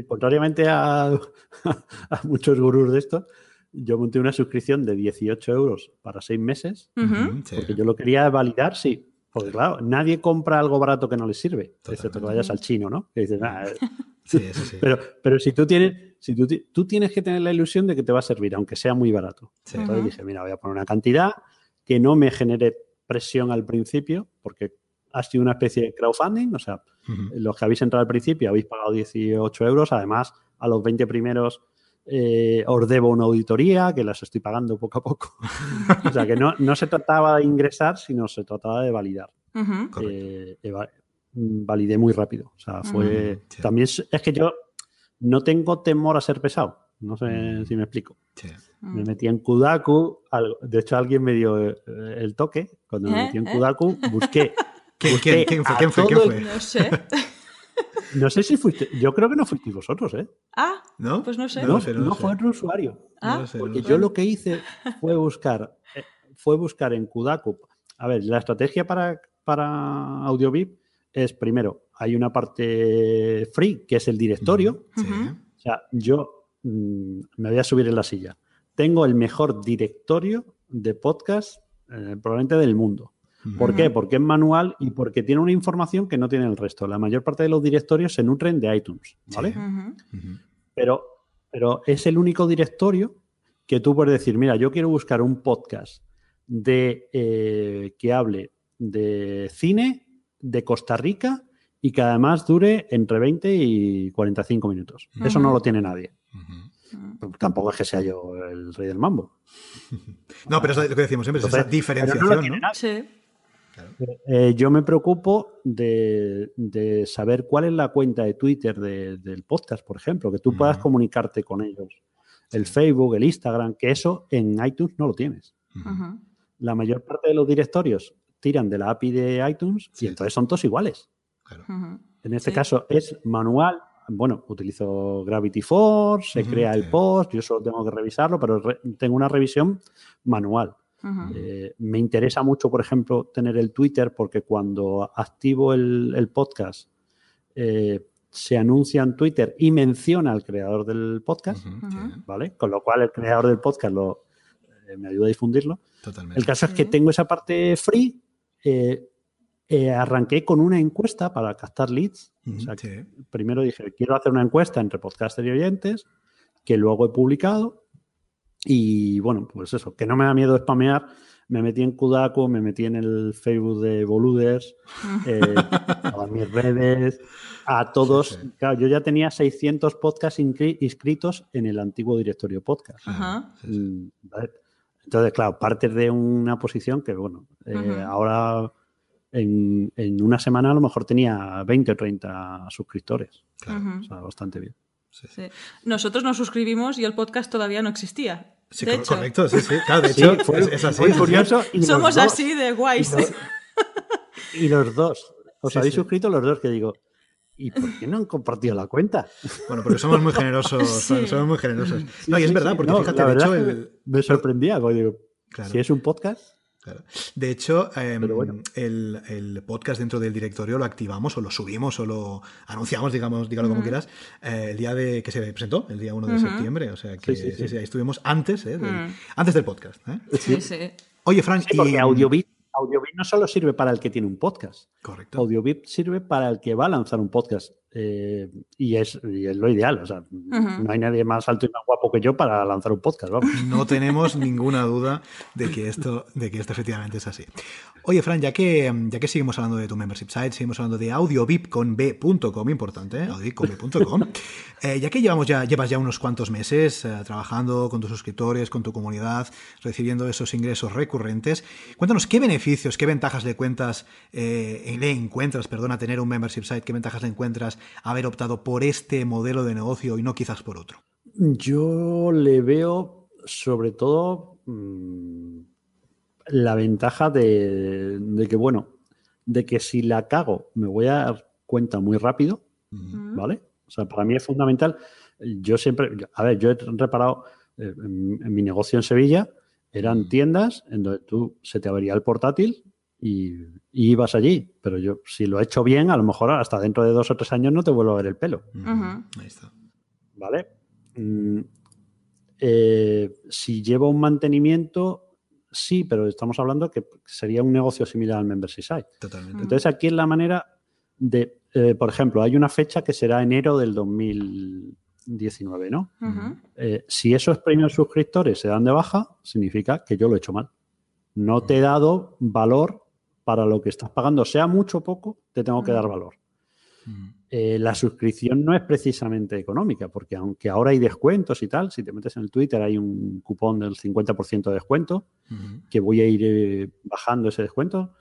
contrariamente a, (laughs) a muchos gurús de esto, yo monté una suscripción de 18 euros para seis meses. Sí. Porque yo lo quería validar, sí. Porque claro, nadie compra algo barato que no le sirve. Excepto que vayas al chino, ¿no? Que dices, "Ah, eh". (laughs) Sí, eso sí. pero, pero si tú tienes, si tú, tú tienes que tener la ilusión de que te va a servir, aunque sea muy barato. Sí. Entonces dije, mira, voy a poner una cantidad que no me genere presión al principio, porque ha sido una especie de crowdfunding, o sea, Ujú. los que habéis entrado al principio habéis pagado 18 euros, además a los 20 primeros eh, os debo una auditoría, que las estoy pagando poco a poco. (laughs) o sea, que no, no se trataba de ingresar, sino se trataba de validar. Eh, eva- mm, validé muy rápido. O sea, fue... Mm, sí. También es, es que yo no tengo temor a ser pesado. No sé Mm. si me explico. Sí. Me metí en Kudaku. al- De hecho, alguien me dio eh, el toque. Cuando me ¿Eh? metí en ¿Eh? Kudaku, busqué. (laughs) ¿Quién, busqué quién, quién fue? ¿Quién fue? No sé. (laughs) No sé si fuiste. Yo creo que no fuisteis vosotros, ¿eh? Ah, ¿No? pues no sé. No No, sé, no lo no sé. fue otro usuario. Ah, lo sé, no Porque yo lo que hice fue buscar, eh, fue buscar en Kudaku. A ver, la estrategia para, para AudioVip es primero, hay una parte free, que es el directorio. Sí. O sea, yo mm, me voy a subir en la silla. Tengo el mejor directorio de podcast eh, probablemente del mundo. ¿Por qué? Porque es manual y porque tiene una información que no tiene el resto. La mayor parte de los directorios se nutren de iTunes, ¿vale? Pero, pero es el único directorio que tú puedes decir, mira, yo quiero buscar un podcast de eh, que hable de cine de Costa Rica y que además dure entre 20 y 45 minutos. Eso no lo tiene nadie. Ujú. Tampoco es que sea yo el rey del mambo. (laughs) No, pero es lo que decimos siempre, es esa Entonces, diferenciación, pero no lo ¿no? tiene nadie. Sí. Eh, yo me preocupo de, de saber cuál es la cuenta de Twitter de- del podcast, por ejemplo, que tú puedas comunicarte con ellos. El Facebook, el Instagram, que eso en iTunes no lo tienes. La mayor parte de los directorios tiran de la API de iTunes Sí. y entonces son todos iguales. Claro. En este Sí. caso es manual. Bueno, utilizo Gravity Force, se crea el post, yo solo tengo que revisarlo, pero re- tengo una revisión manual. Eh, me interesa mucho, por ejemplo, tener el Twitter porque cuando activo el, el podcast eh, se anuncia en Twitter y menciona al creador del podcast, ¿vale? Con lo cual el creador del podcast lo, eh, me ayuda a difundirlo. Totalmente. El caso es que tengo esa parte free. eh, eh, arranqué con una encuesta para captar leads. O sea, sí. primero dije, quiero hacer una encuesta entre podcasters y oyentes, que luego he publicado. Y bueno, pues eso, que no me da miedo spamear. Me metí en Kudaku, me metí en el Facebook de Boluders, (laughs) eh, a mis redes, a todos. Sí, sí. Claro, yo ya tenía 600 podcasts inscri- inscritos en el antiguo directorio podcast. Ajá. Sí, sí. Mm. Entonces, claro, partes de una posición que, bueno, eh, ahora en, en una semana a lo mejor tenía 20 o 30 suscriptores. Claro. O sea, bastante bien. Sí. Sí. Nosotros nos suscribimos y el podcast todavía no existía. Sí, de cor- hecho, correcto, sí, sí. Claro, de Sí, hecho, fue, es, es así. curioso. y somos dos- así de guays. Y los dos. Os Sí, habéis sí. suscrito los dos que digo. ¿Y por qué no han compartido la cuenta? Bueno, porque somos muy generosos. (laughs) Sí. Somos muy generosos. No, y es verdad, porque No, fíjate, de hecho, el, me sorprendía. porque digo, Claro. si es un podcast, Claro. De hecho, em, bueno. el, el podcast dentro del directorio lo activamos o lo subimos o lo anunciamos, digamos, dígalo como quieras, eh, el día de que se presentó, el día 1 de septiembre. O sea que Sí, sí, sí. sí, sí, ahí estuvimos antes, eh, del, antes del podcast. ¿eh? Sí, sí. Oye, Frank, y- Audiobit, Audiobit no solo sirve para el que tiene un podcast. Correcto. Audiobit sirve para el que va a lanzar un podcast. Eh, y, es, y es lo ideal. O sea, no hay nadie más alto y más guapo que yo para lanzar un podcast. Vamos. No tenemos ninguna duda de que esto, de que esto efectivamente es así. Oye, Fran, ya que, ya que seguimos hablando de tu membership site, seguimos hablando de audiovip.com, importante, ¿eh? audiovip.com, (laughs) eh, ya que llevamos ya, llevas ya unos cuantos meses eh, trabajando con tus suscriptores, con tu comunidad, recibiendo esos ingresos recurrentes, cuéntanos qué beneficios, qué ventajas le cuentas, eh, le encuentras, perdona, tener un membership site, qué ventajas le encuentras haber optado por este modelo de negocio y no quizás por otro. Yo le veo sobre todo mm, la ventaja de, de que, bueno, de que si la cago me voy a dar cuenta muy rápido, ¿vale? O sea, para mí es fundamental. Yo siempre, a ver, yo he reparado eh, en, en mi negocio en Sevilla, eran tiendas en donde tú se te abría el portátil y, y ibas allí. Pero yo, si lo he hecho bien, a lo mejor hasta dentro de dos o tres años no te vuelvo a ver el pelo. Ahí está. ¿vale? Mm, eh, si lleva un mantenimiento, sí, pero estamos hablando que sería un negocio similar al membership site. Totalmente. Entonces aquí es la manera de, eh, por ejemplo, hay una fecha que será enero del 2019, ¿no? Ujú. Eh, si esos premios suscriptores se dan de baja, significa que yo lo he hecho mal. No te he dado valor para lo que estás pagando, sea mucho o poco, te tengo que dar valor. Eh, la suscripción no es precisamente económica, porque aunque ahora hay descuentos y tal, si te metes en el Twitter hay un cupón del 50% de descuento, que voy a ir eh, bajando ese descuento,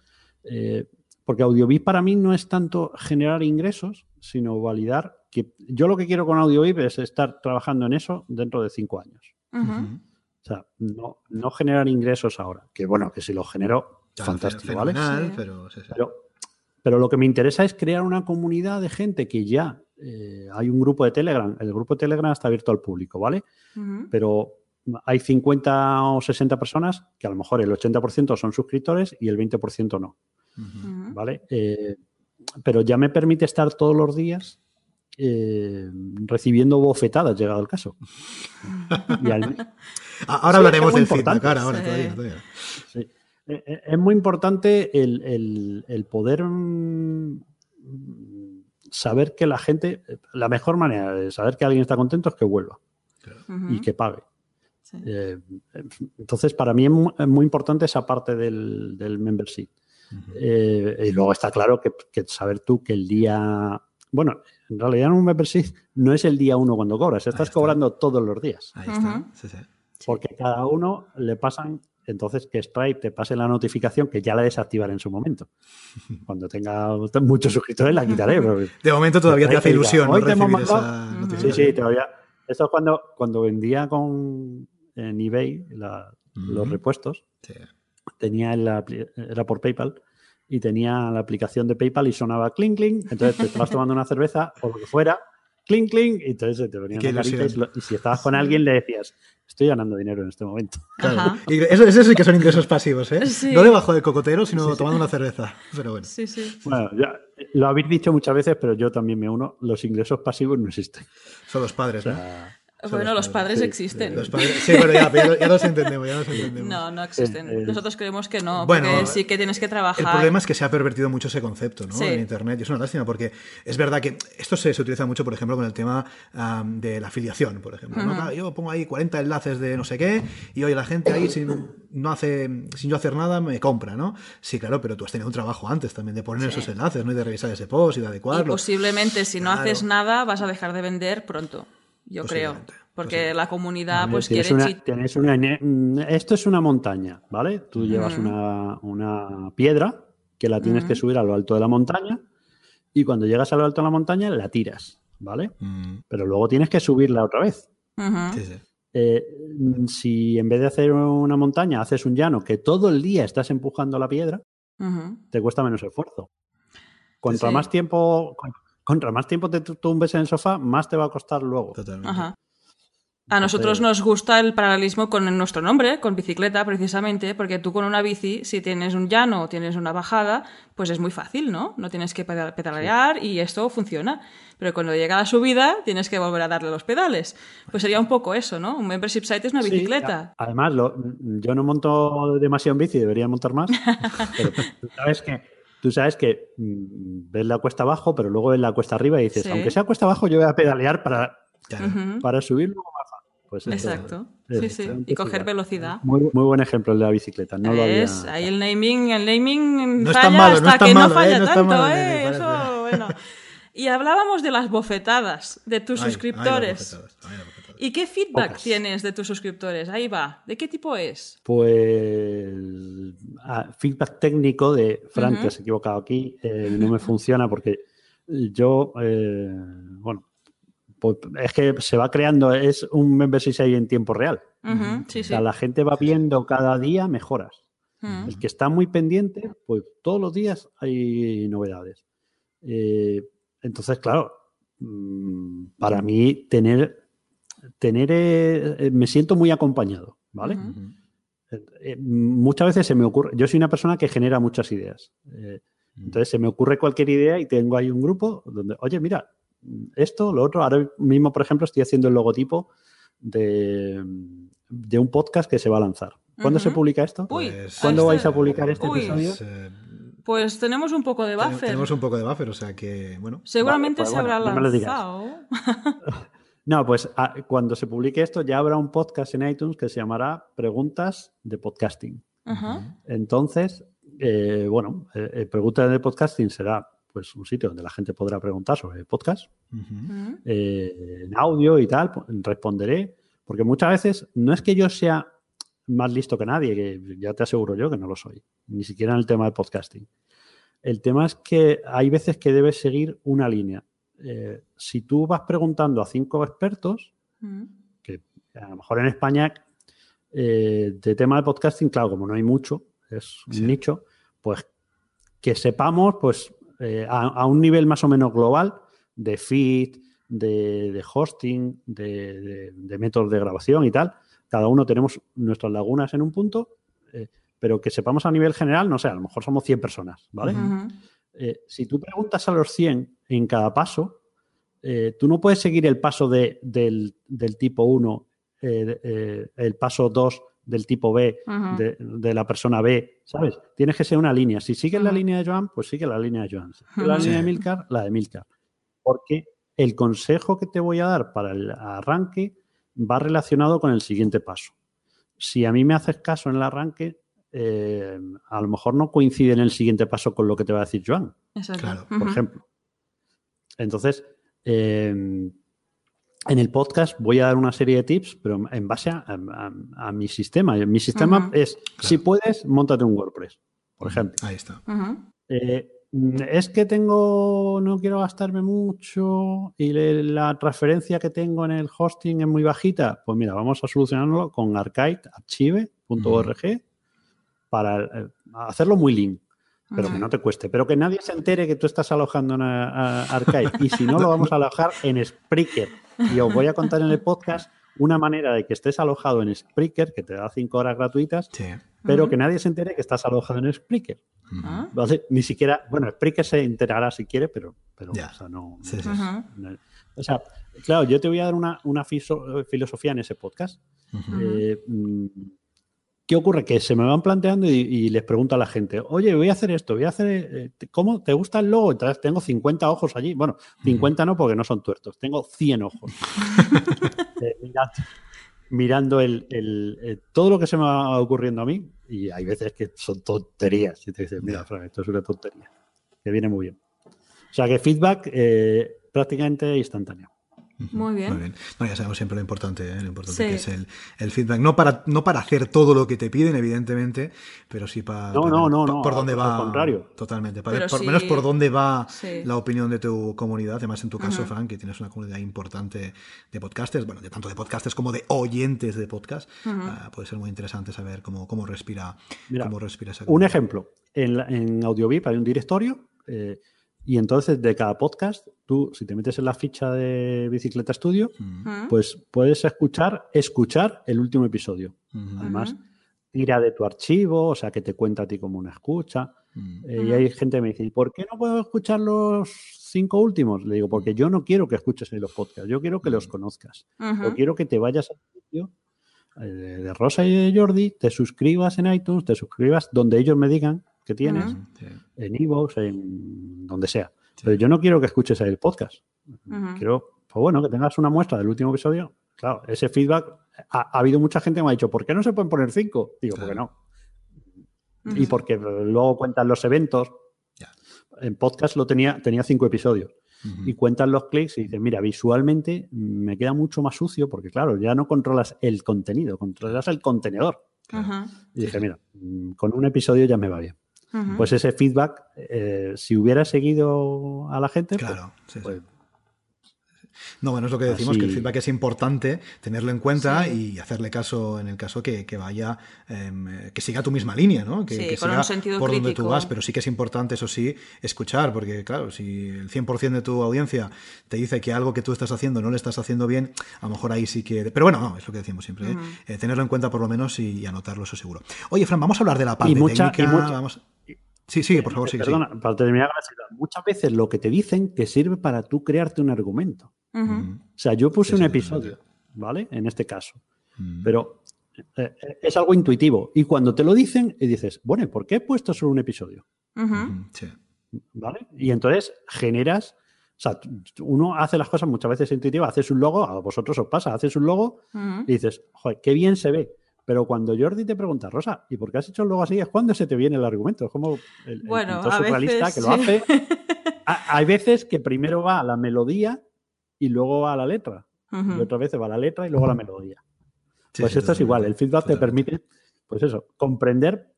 eh, porque Audiovip para mí no es tanto generar ingresos, sino validar que yo lo que quiero con Audiovip es estar trabajando en eso dentro de cinco años. O sea, no, no generar ingresos ahora, que bueno, que si lo genero, Claro, fantástico, ¿vale? Sí. pero sí, sí. Pero, pero lo que me interesa es crear una comunidad de gente que ya eh, hay un grupo de Telegram. El grupo de Telegram está abierto al público, ¿vale? Pero hay 50 o 60 personas que a lo mejor el 80% son suscriptores y el 20% no. ¿vale? Eh, pero ya me permite estar todos los días eh, recibiendo bofetadas, llegado el caso. (laughs) Y al- Ah, Ahora Sí, hablaremos del feedback, importante. ahora, ahora, Sí. todavía, todavía. Sí. Eh, eh, Es muy importante el, el- el poder mm, saber que la gente, la mejor manera de saber que alguien está contento es que vuelva y que pague. Sí. Eh, entonces, para mí es mu- es muy, importante esa parte del, del membership. Eh, y luego está claro que, que saber tú que el día. Bueno, en realidad en un membership no es el día uno cuando cobras, estás está. cobrando todos los días. Ahí está. Ujú. Sí, sí. Porque cada uno le pasan, entonces que Stripe te pase la notificación que ya la desactivaré en su momento. (laughs) Cuando tenga muchos suscriptores la quitaré. pero- De momento todavía te hace ilusión ¿no? recibir esa Ujú. Sí, notificación. sí, todavía. Esto es cuando, cuando vendía con en eBay la- los repuestos, Sí. tenía en la era por PayPal y tenía la aplicación de PayPal y sonaba clink clink, entonces te estabas tomando una cerveza o lo que fuera, clink clink, y entonces se te venía Qué una carita y, si estabas con alguien le decías, estoy ganando dinero en este momento. Claro. Y eso, eso sí que son ingresos pasivos, ¿eh? Sí. No debajo del cocotero, sino tomando una cerveza. Pero bueno. Sí, sí. Bueno, ya, lo habéis dicho muchas veces, pero yo también me uno, los ingresos pasivos no existen. Son los padres, O ¿no? sea, Bueno, los padres, padres sí, existen. Los padres. Sí, pero ya, pero ya los entendemos, ya los entendemos. No, no existen. Eh, eh, Nosotros creemos que no, bueno, porque sí que tienes que trabajar. El problema es que se ha pervertido mucho ese concepto ¿no? Sí. en Internet y es una lástima porque es verdad que esto se, se utiliza mucho, por ejemplo, con el tema de la afiliación, por ejemplo. Yo pongo ahí 40 enlaces de no sé qué y oye, la gente ahí sin, no hace, sin yo hacer nada me compra, ¿no? Sí, claro, pero tú has tenido un trabajo antes también de poner Sí. esos enlaces ¿no? y de revisar ese post y de Y adecuarlo. posiblemente si no haces nada vas a dejar de vender pronto, yo creo. Porque la comunidad pues tienes quiere... una- tienes una mm, esto es una montaña, ¿vale? Tú llevas una, una piedra que la tienes que subir a lo alto de la montaña y cuando llegas a lo alto de la montaña la tiras, ¿vale? Mm, Pero luego tienes que subirla otra vez. Ujú. sí, sí. Eh, si en vez de hacer una montaña haces un llano que todo el día estás empujando la piedra, te cuesta menos esfuerzo. Sí. más tiempo, contra más tiempo te tumbes en el sofá, más te va a costar luego. Totalmente. Ajá. A nosotros nos gusta el paralelismo con nuestro nombre, con bicicleta, precisamente, porque tú con una bici, si tienes un llano o tienes una bajada, pues es muy fácil, ¿no? No tienes que peda- pedalear y esto funciona. Pero cuando llega la subida, tienes que volver a darle los pedales. Pues sería un poco eso, ¿no? Un membership site es una bicicleta. además, lo- yo no monto demasiado en bici, debería montar más. (laughs) pero tú sabes que, tú sabes que mm, ves la cuesta abajo, pero luego ves la cuesta arriba y dices, Sí. aunque sea cuesta abajo, yo voy a pedalear para, Claro. Para subir luego bajar. Pues Exacto. es- Sí, es sí. un Y coger velocidad. Muy, muy buen ejemplo el de la bicicleta. No lo había... ¿Ves? Ahí el naming, el naming No es falla malo, hasta es que malo, no ¿eh? falla No es tanto, malo ¿eh? Eso, bueno. Y hablábamos de las bofetadas de tus Ay, ay, las suscriptores. ay. ¿Y qué feedback Pocas. tienes de tus suscriptores? Ahí va. ¿De qué tipo es? Pues ah, feedback técnico de Fran, Ujú. te has equivocado aquí, eh, no me funciona porque yo, eh, bueno, pues es que se va creando, es un membership ahí en tiempo real. Sí, O sí. sea, la gente va viendo cada día mejoras. El que está muy pendiente, pues todos los días hay novedades. Eh, entonces, claro, mm, para mí tener, tener, eh, eh, me siento muy acompañado, ¿vale? Eh, muchas veces se me ocurre, yo soy una persona que genera muchas ideas. Eh, entonces se me ocurre cualquier idea y tengo ahí un grupo donde, oye, mira, esto, lo otro, ahora mismo, por ejemplo, estoy haciendo el logotipo de, de un podcast que se va a lanzar. ¿Cuándo se publica esto? Uy, Pues, ¿Cuándo vais a publicar este Uy. episodio? Pues, eh, Pues tenemos un poco de buffer. tenemos un poco de buffer, o sea que, bueno. Seguramente Vale, pues se habrá bueno, no me lo digas. lanzado. No, (laughs) pues ah, cuando se publique esto ya habrá un podcast en iTunes que se llamará Preguntas de Podcasting. Ajá. Entonces, eh, bueno, eh, eh, Preguntas de Podcasting será pues un sitio donde la gente podrá preguntar sobre podcast eh, en audio y tal, pues, responderé, porque muchas veces no es que yo sea más listo que nadie, que ya te aseguro yo que no lo soy, ni siquiera en el tema de podcasting. El tema es que hay veces que debes seguir una línea. Eh, si tú vas preguntando a cinco expertos, Ujú. que a lo mejor en España eh, de tema de podcasting, claro, como no hay mucho, es un Sí. nicho, pues que sepamos pues eh, a, a un nivel más o menos global de feed, de, de hosting, de, de- de métodos de grabación y tal. Cada uno tenemos nuestras lagunas en un punto, eh, pero que sepamos a nivel general, no sé, a lo mejor somos 100 personas, ¿vale? Eh, si tú preguntas a los 100 en cada paso, eh, tú no puedes seguir el paso de- del, del tipo 1, eh, eh, el paso 2 del tipo B, de, de la persona B, ¿sabes? Tienes que ser una línea. Si sigues la línea de Joan, pues sigue la línea de Joan. Si sigues la línea de. Milcar, la de Milcar. Porque el consejo que te voy a dar para el arranque va relacionado con el siguiente paso. Si a mí me haces caso en el arranque, eh, a lo mejor no coincide en el siguiente paso con lo que te va a decir Joan Exacto. Claro, por ejemplo. Entonces, eh, en el podcast voy a dar una serie de tips, pero en base a, a- a mi sistema. Mi sistema es, si puedes, montate un WordPress, por ejemplo. Ahí está. Eh, es que tengo, no quiero gastarme mucho y le- la transferencia que tengo en el hosting es muy bajita. Pues mira, vamos a solucionarlo con archive.org para eh, hacerlo muy lean pero que no te cueste. Pero que nadie se entere que tú estás alojando en a- a- Archive. Y si no, lo vamos a alojar en Spreaker. Y os voy a contar en el podcast una manera de que estés alojado en Spreaker, que te da cinco horas gratuitas, Sí. pero Ujú. que nadie se entere que estás alojado en Spreaker. Ujú. Ah. ¿Vale? Ni siquiera, bueno, Spreaker se enterará si quiere, pero, pero Ya. o sea, no, Sí, no- o sea, claro, yo te voy a dar una, una fiso- filosofía en ese podcast. Ujú. Ujú. Eh, mm, ¿Qué ocurre? Que se me van planteando y, y les pregunto a la gente, oye, voy a hacer esto, voy a hacer, eh, ¿cómo te gusta el logo? Entonces tengo 50 ojos allí. Bueno, 50 no porque no son tuertos, tengo 100 ojos. (laughs) Eh, mirando mirando el, el- eh, todo lo que se me va ocurriendo a mí y hay veces que son tonterías. Y te dices, mira. Fran, esto es una tontería, que viene muy bien. O sea que feedback eh, prácticamente instantáneo. Muy bien. Muy bien. No, ya sabemos siempre lo importante, ¿eh? lo importante Sí. que es el, el feedback. No para, no para hacer todo lo que te piden, evidentemente, pero sí para, No, para no, ver no, por, no, por dónde al va. contrario. Totalmente. Para por sí- lo menos por dónde va Sí. la opinión de tu comunidad. Además, en tu caso, Frank, que tienes una comunidad importante de podcasters, bueno, de tanto de podcasters como de oyentes de podcast, ah, puede ser muy interesante saber cómo, cómo respira, Mira, cómo respira esa Un comunidad. ejemplo, en, la- en AudioVip hay un directorio eh, y entonces de cada podcast, tú, si te metes en la ficha de Bicicleta Studio, pues puedes escuchar, escuchar el último episodio. Además, tira de tu archivo, o sea, que te cuenta a ti como una escucha. Eh, Y hay gente que me dice, ¿y por qué no puedo escuchar los cinco últimos? Le digo, porque yo no quiero que escuches los podcasts, yo quiero que los conozcas. Yo quiero que te vayas al sitio eh, de Rosa y de Jordi, te suscribas en iTunes, te suscribas donde ellos me digan que tienes, en iVoox, en donde sea. Pero yo no quiero que escuches el podcast. Ujú. Quiero, pues bueno, que tengas una muestra del último episodio. Claro, ese feedback, ha, ha habido mucha gente que me ha dicho, ¿por qué no se pueden poner cinco? Digo, ¿por qué no? Y porque luego cuentan los eventos. En podcast lo tenía, tenía cinco episodios. Y cuentan los clics y dicen, mira, visualmente me queda mucho más sucio porque, claro, ya no controlas el contenido, controlas el contenedor. Y dije, mira, mm, con un episodio ya me va bien. Pues ese feedback, eh, si hubiera seguido a la gente, pues- Claro, sí, sí. pues, No, bueno, es lo que decimos, que el feedback es importante tenerlo en cuenta Sí. y hacerle caso en el caso que, que vaya, em, eh, que siga tu misma línea, ¿no? Que, Sí, que con siga un sentido por donde tú vas, pero sí que es importante, eso sí, escuchar, porque claro, si el 100% de tu audiencia te dice que algo que tú estás haciendo no le estás haciendo bien, a lo mejor ahí sí que... Pero bueno, no, es lo que decimos siempre, ¿eh? Eh, tenerlo en cuenta por lo menos y, y anotarlo, eso seguro. Oye, Fran, vamos a hablar de la parte mucha- y técnica. mucha- vamos- Sí, sí, por favor, sí, sí. Perdona, para terminar con la idea, muchas veces lo que te dicen te sirve para tú crearte un argumento. Ujú. O sea, yo puse Sí, un sí, episodio, ¿vale? En este caso. Mm. Pero eh, eh, es algo intuitivo. Y cuando te lo dicen, y dices, bueno, ¿y ¿por qué he puesto solo un episodio? Ujú, sí. ¿Vale? Y entonces generas. O sea, uno hace las cosas muchas veces intuitivas, haces un logo, a vosotros os pasa, haces un logo y dices, joder, qué bien se ve. Pero cuando Jordi te pregunta, Rosa, ¿y por qué has hecho el logo así? Es cuando se te viene el argumento. Es como el, el Bueno, pintor a surrealista veces, que lo sí. hace. (laughs) Ha- Hay veces que primero va a la melodía y luego va a la letra. Y otras veces va a la letra y luego a la melodía. Sí, pues sí, esto es igual. El feedback te permite, pues eso, comprender,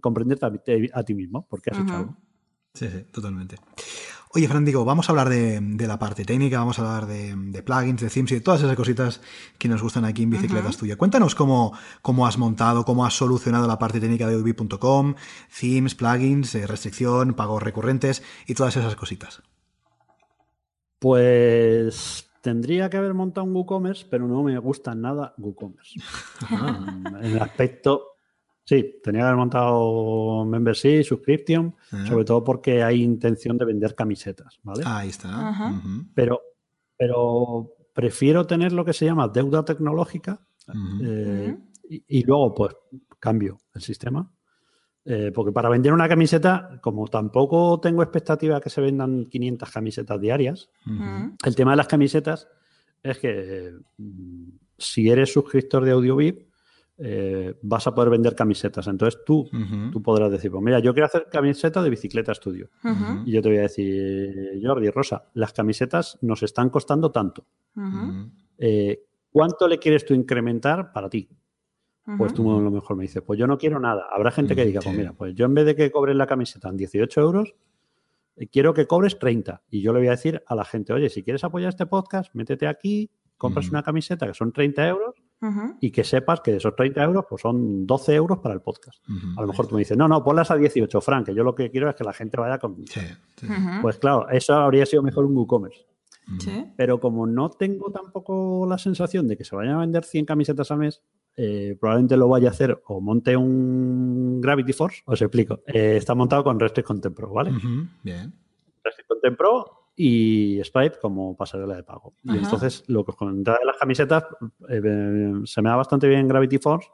comprenderte a, ti- a ti mismo, porque has hecho algo. Sí, sí, totalmente. Oye, Fran, digo, vamos a hablar de, de la parte técnica, vamos a hablar de, de plugins, de themes y de todas esas cositas que nos gustan aquí en Bicicletas Tuya. Cuéntanos cómo, cómo has montado, cómo has solucionado la parte técnica de ubi.com, themes, plugins, eh, restricción, pagos recurrentes y todas esas cositas. Pues tendría que haber montado un WooCommerce, pero no me gusta nada WooCommerce. (laughs) Ah, en el aspecto. Sí, tenía que haber montado membership, subscription, Ah. sobre todo porque hay intención de vender camisetas, ¿vale? Ahí está. Ajá. Pero, pero prefiero tener lo que se llama deuda tecnológica eh, y, y luego pues cambio el sistema. Eh, porque para vender una camiseta, como tampoco tengo expectativa de que se vendan 500 camisetas diarias, el tema de las camisetas es que mm, si eres suscriptor de AudioVip, eh, vas a poder vender camisetas. Entonces tú, tú podrás decir, pues mira, yo quiero hacer camiseta de bicicleta estudio. Y yo te voy a decir, Jordi, Rosa, las camisetas nos están costando tanto. Eh, ¿Cuánto le quieres tú incrementar para ti? Pues tú a lo mejor me dices, pues yo no quiero nada. Habrá gente que Ujú, diga, pues mira, pues yo en vez de que cobres la camiseta en 18 euros, eh, quiero que cobres 30. Y yo le voy a decir a la gente, oye, si quieres apoyar este podcast, métete aquí, compras Ujú. una camiseta que son 30 euros Y que sepas que de esos 30 euros, pues son 12 euros para el podcast. A lo mejor tú me dices, no, no, ponlas a 18, Frank, que yo lo que quiero es que la gente vaya con... Sí, sí. Ujú. Pues claro, eso habría sido mejor un WooCommerce. Pero como no tengo tampoco la sensación de que se vayan a vender 100 camisetas al mes, eh, probablemente lo vaya a hacer o monte un Gravity Force. Os explico. Eh, está montado con Restrict Content Pro, ¿vale? Bien. Restrict Content Pro y Stripe como pasarela de pago. Y entonces lo que os comentaba de las camisetas eh, eh, se me da bastante bien Gravity Force.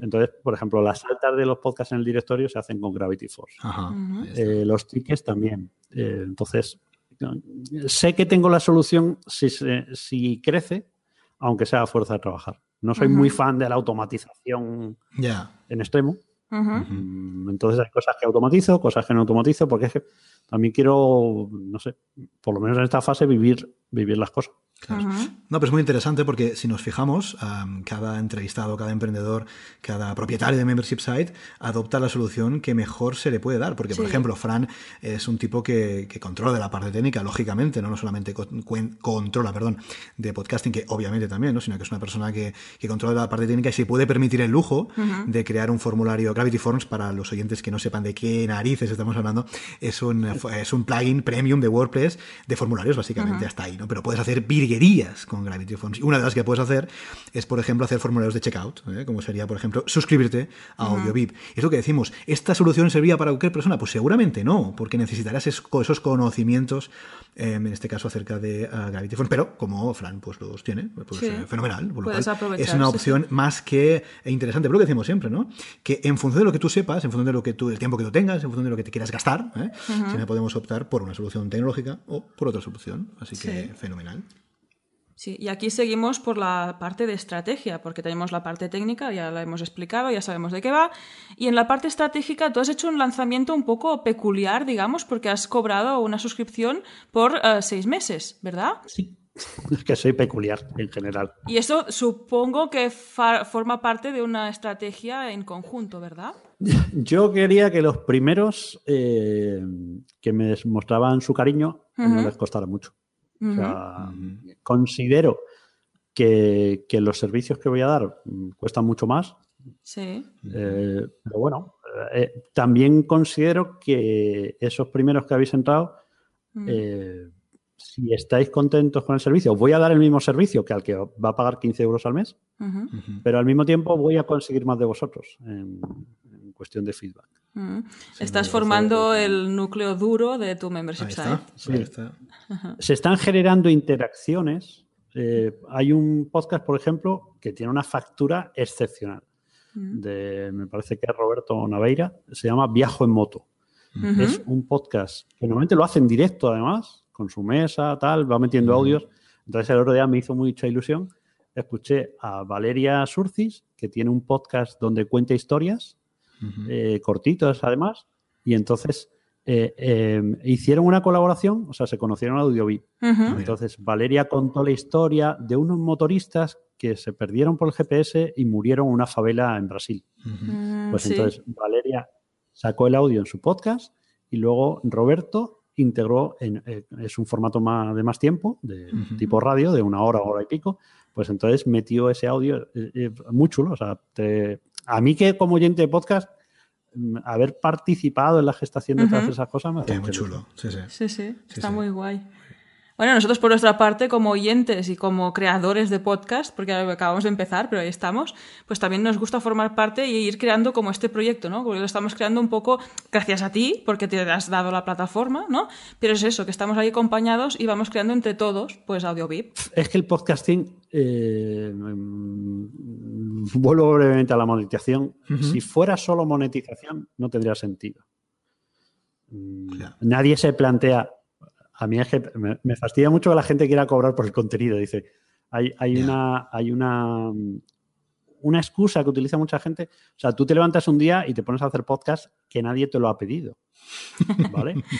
Entonces, por ejemplo, las altas de los podcasts en el directorio se hacen con Gravity Force. Ajá. Eh, los tickets también. Eh, entonces, sé que tengo la solución si, si crece, aunque sea a fuerza de trabajar. No soy muy fan de la automatización en extremo. Mm, Entonces hay cosas que automatizo, cosas que no automatizo, porque es que también quiero, no sé, por lo menos en esta fase vivir, vivir las cosas. Claro. No, pero es muy interesante porque si nos fijamos, um, cada entrevistado, cada emprendedor, cada propietario de membership site adopta la solución que mejor se le puede dar. Porque, por ejemplo, Fran es un tipo que, que, controla de la parte técnica, lógicamente, no, no solamente controla, perdón, de podcasting, que obviamente también, ¿no? sino que es una persona que, que controla la parte técnica y se puede permitir el lujo de crear un formulario Gravity Forms para los oyentes que no sepan de qué narices estamos hablando. Es un, es un plugin premium de WordPress de formularios, básicamente, hasta ahí, ¿no? Pero puedes hacer con Gravity Forms. Y una de las que puedes hacer es, por ejemplo, hacer formularios de checkout, ¿eh? como sería, por ejemplo, suscribirte a AudioVip. Y es lo que decimos, ¿esta solución servía para cualquier persona? Pues seguramente no, porque necesitarás esos conocimientos, em, en este caso acerca de uh, Gravity Forms, pero como Fran pues los tiene, pues eh, fenomenal. es una opción más que interesante. Pero lo que decimos siempre, ¿no? Que en función de lo que tú sepas, en función de lo que tú, el tiempo que tú tengas, en función de lo que te quieras gastar, ¿eh? siempre podemos optar por una solución tecnológica o por otra solución. Así que fenomenal. Sí, y aquí seguimos por la parte de estrategia, porque tenemos la parte técnica, ya la hemos explicado, ya sabemos de qué va. Y en la parte estratégica tú has hecho un lanzamiento un poco peculiar, digamos, porque has cobrado una suscripción por eh, seis meses, ¿verdad? Sí. (laughs) Es que soy peculiar en general. Y eso supongo que forma parte de una estrategia en conjunto, ¿verdad? (laughs) Yo quería que los primeros eh, que me mostraban su cariño no les costara mucho. O sea, considero que, los servicios que voy a dar mm, cuestan mucho más. Sí. Eh, pero bueno, eh, también considero que esos primeros que habéis entrado, eh, si estáis contentos con el servicio, voy a dar el mismo servicio que al que va a pagar 15 euros al mes, pero al mismo tiempo voy a conseguir más de vosotros en, cuestión de feedback. Estás formando el núcleo duro de tu membership site. Se están generando interacciones. Eh, hay un podcast, por ejemplo, que tiene una factura excepcional. de, me parece que es Roberto Naveira. Se llama Viajo en Moto. Es un podcast que normalmente lo hace en directo, además, con su mesa, tal, va metiendo audios. Entonces, el otro día me hizo mucha ilusión. Escuché a Valeria Surcis, que tiene un podcast donde cuenta historias eh, cortitos además, y entonces eh, em, hicieron una colaboración, o sea, se conocieron a AudioVip. Entonces, Valeria contó la historia de unos motoristas que se perdieron por el GPS y murieron en una favela en Brasil. Mm, pues entonces, Valeria sacó el audio en su podcast y luego Roberto integró, en, eh, es un formato más, de más tiempo, de tipo radio, de una hora, hora y pico, pues entonces metió ese audio muy chulo, o sea, te, a mí que como oyente de podcast, mm, haber participado en la gestación de todas esas cosas me hace muy chulo. Sí, sí. Sí, sí. Está muy guay. Bueno, nosotros por nuestra parte, como oyentes y como creadores de podcast, porque acabamos de empezar, pero ahí estamos, pues también nos gusta formar parte y ir creando como este proyecto, ¿no? Porque lo estamos creando un poco gracias a ti, porque te has dado la plataforma, ¿no? Pero es eso, que estamos ahí acompañados y vamos creando entre todos, pues AudioVip. Es que el podcasting, eh, mm, vuelvo brevemente a la monetización, si fuera solo monetización, no tendría sentido. Nadie se plantea, a mí es que me, fastidia mucho que la gente quiera cobrar por el contenido. Dice, hay, hay una, hay una, una excusa que utiliza mucha gente. O sea, tú te levantas un día y te pones a hacer podcast que nadie te lo ha pedido. ¿Vale? (laughs)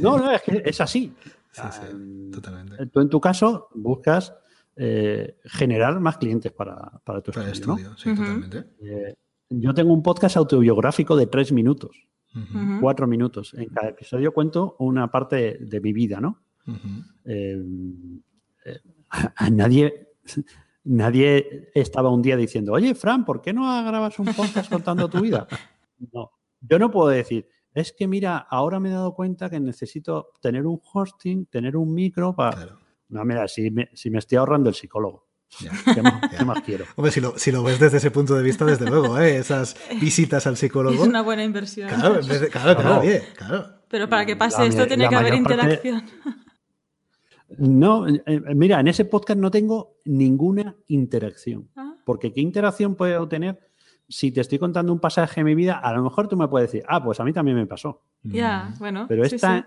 No, no, es que es así. Sí, sí, totalmente. Tú en tu caso buscas eh, generar más clientes para, para tu estudio. Sí, totalmente. Eh, yo tengo un podcast autobiográfico de tres minutos cuatro minutos. En cada episodio cuento una parte de, mi vida, ¿no? Eh, eh, a, nadie, nadie estaba un día diciendo, oye, Fran, ¿por qué no grabas un podcast contando tu vida? No, yo no puedo decir, es que mira, ahora me he dado cuenta que necesito tener un hosting, tener un micro para... No, mira, si si me estoy ahorrando el psicólogo. ¿Qué, más, quiero? Hombre, si lo, si lo, ves desde ese punto de vista, desde luego, ¿eh? esas (laughs) visitas al psicólogo. Es una buena inversión. Claro, claro, claro, bien, claro. Pero para que pase esto tiene que haber interacción. (laughs) No, eh, mira, en ese podcast no tengo ninguna interacción. Ah. Porque ¿qué interacción puedo tener si te estoy contando un pasaje de mi vida? A lo mejor tú me puedes decir, ah, pues a mí también me pasó. Ya, bueno. Pero esta,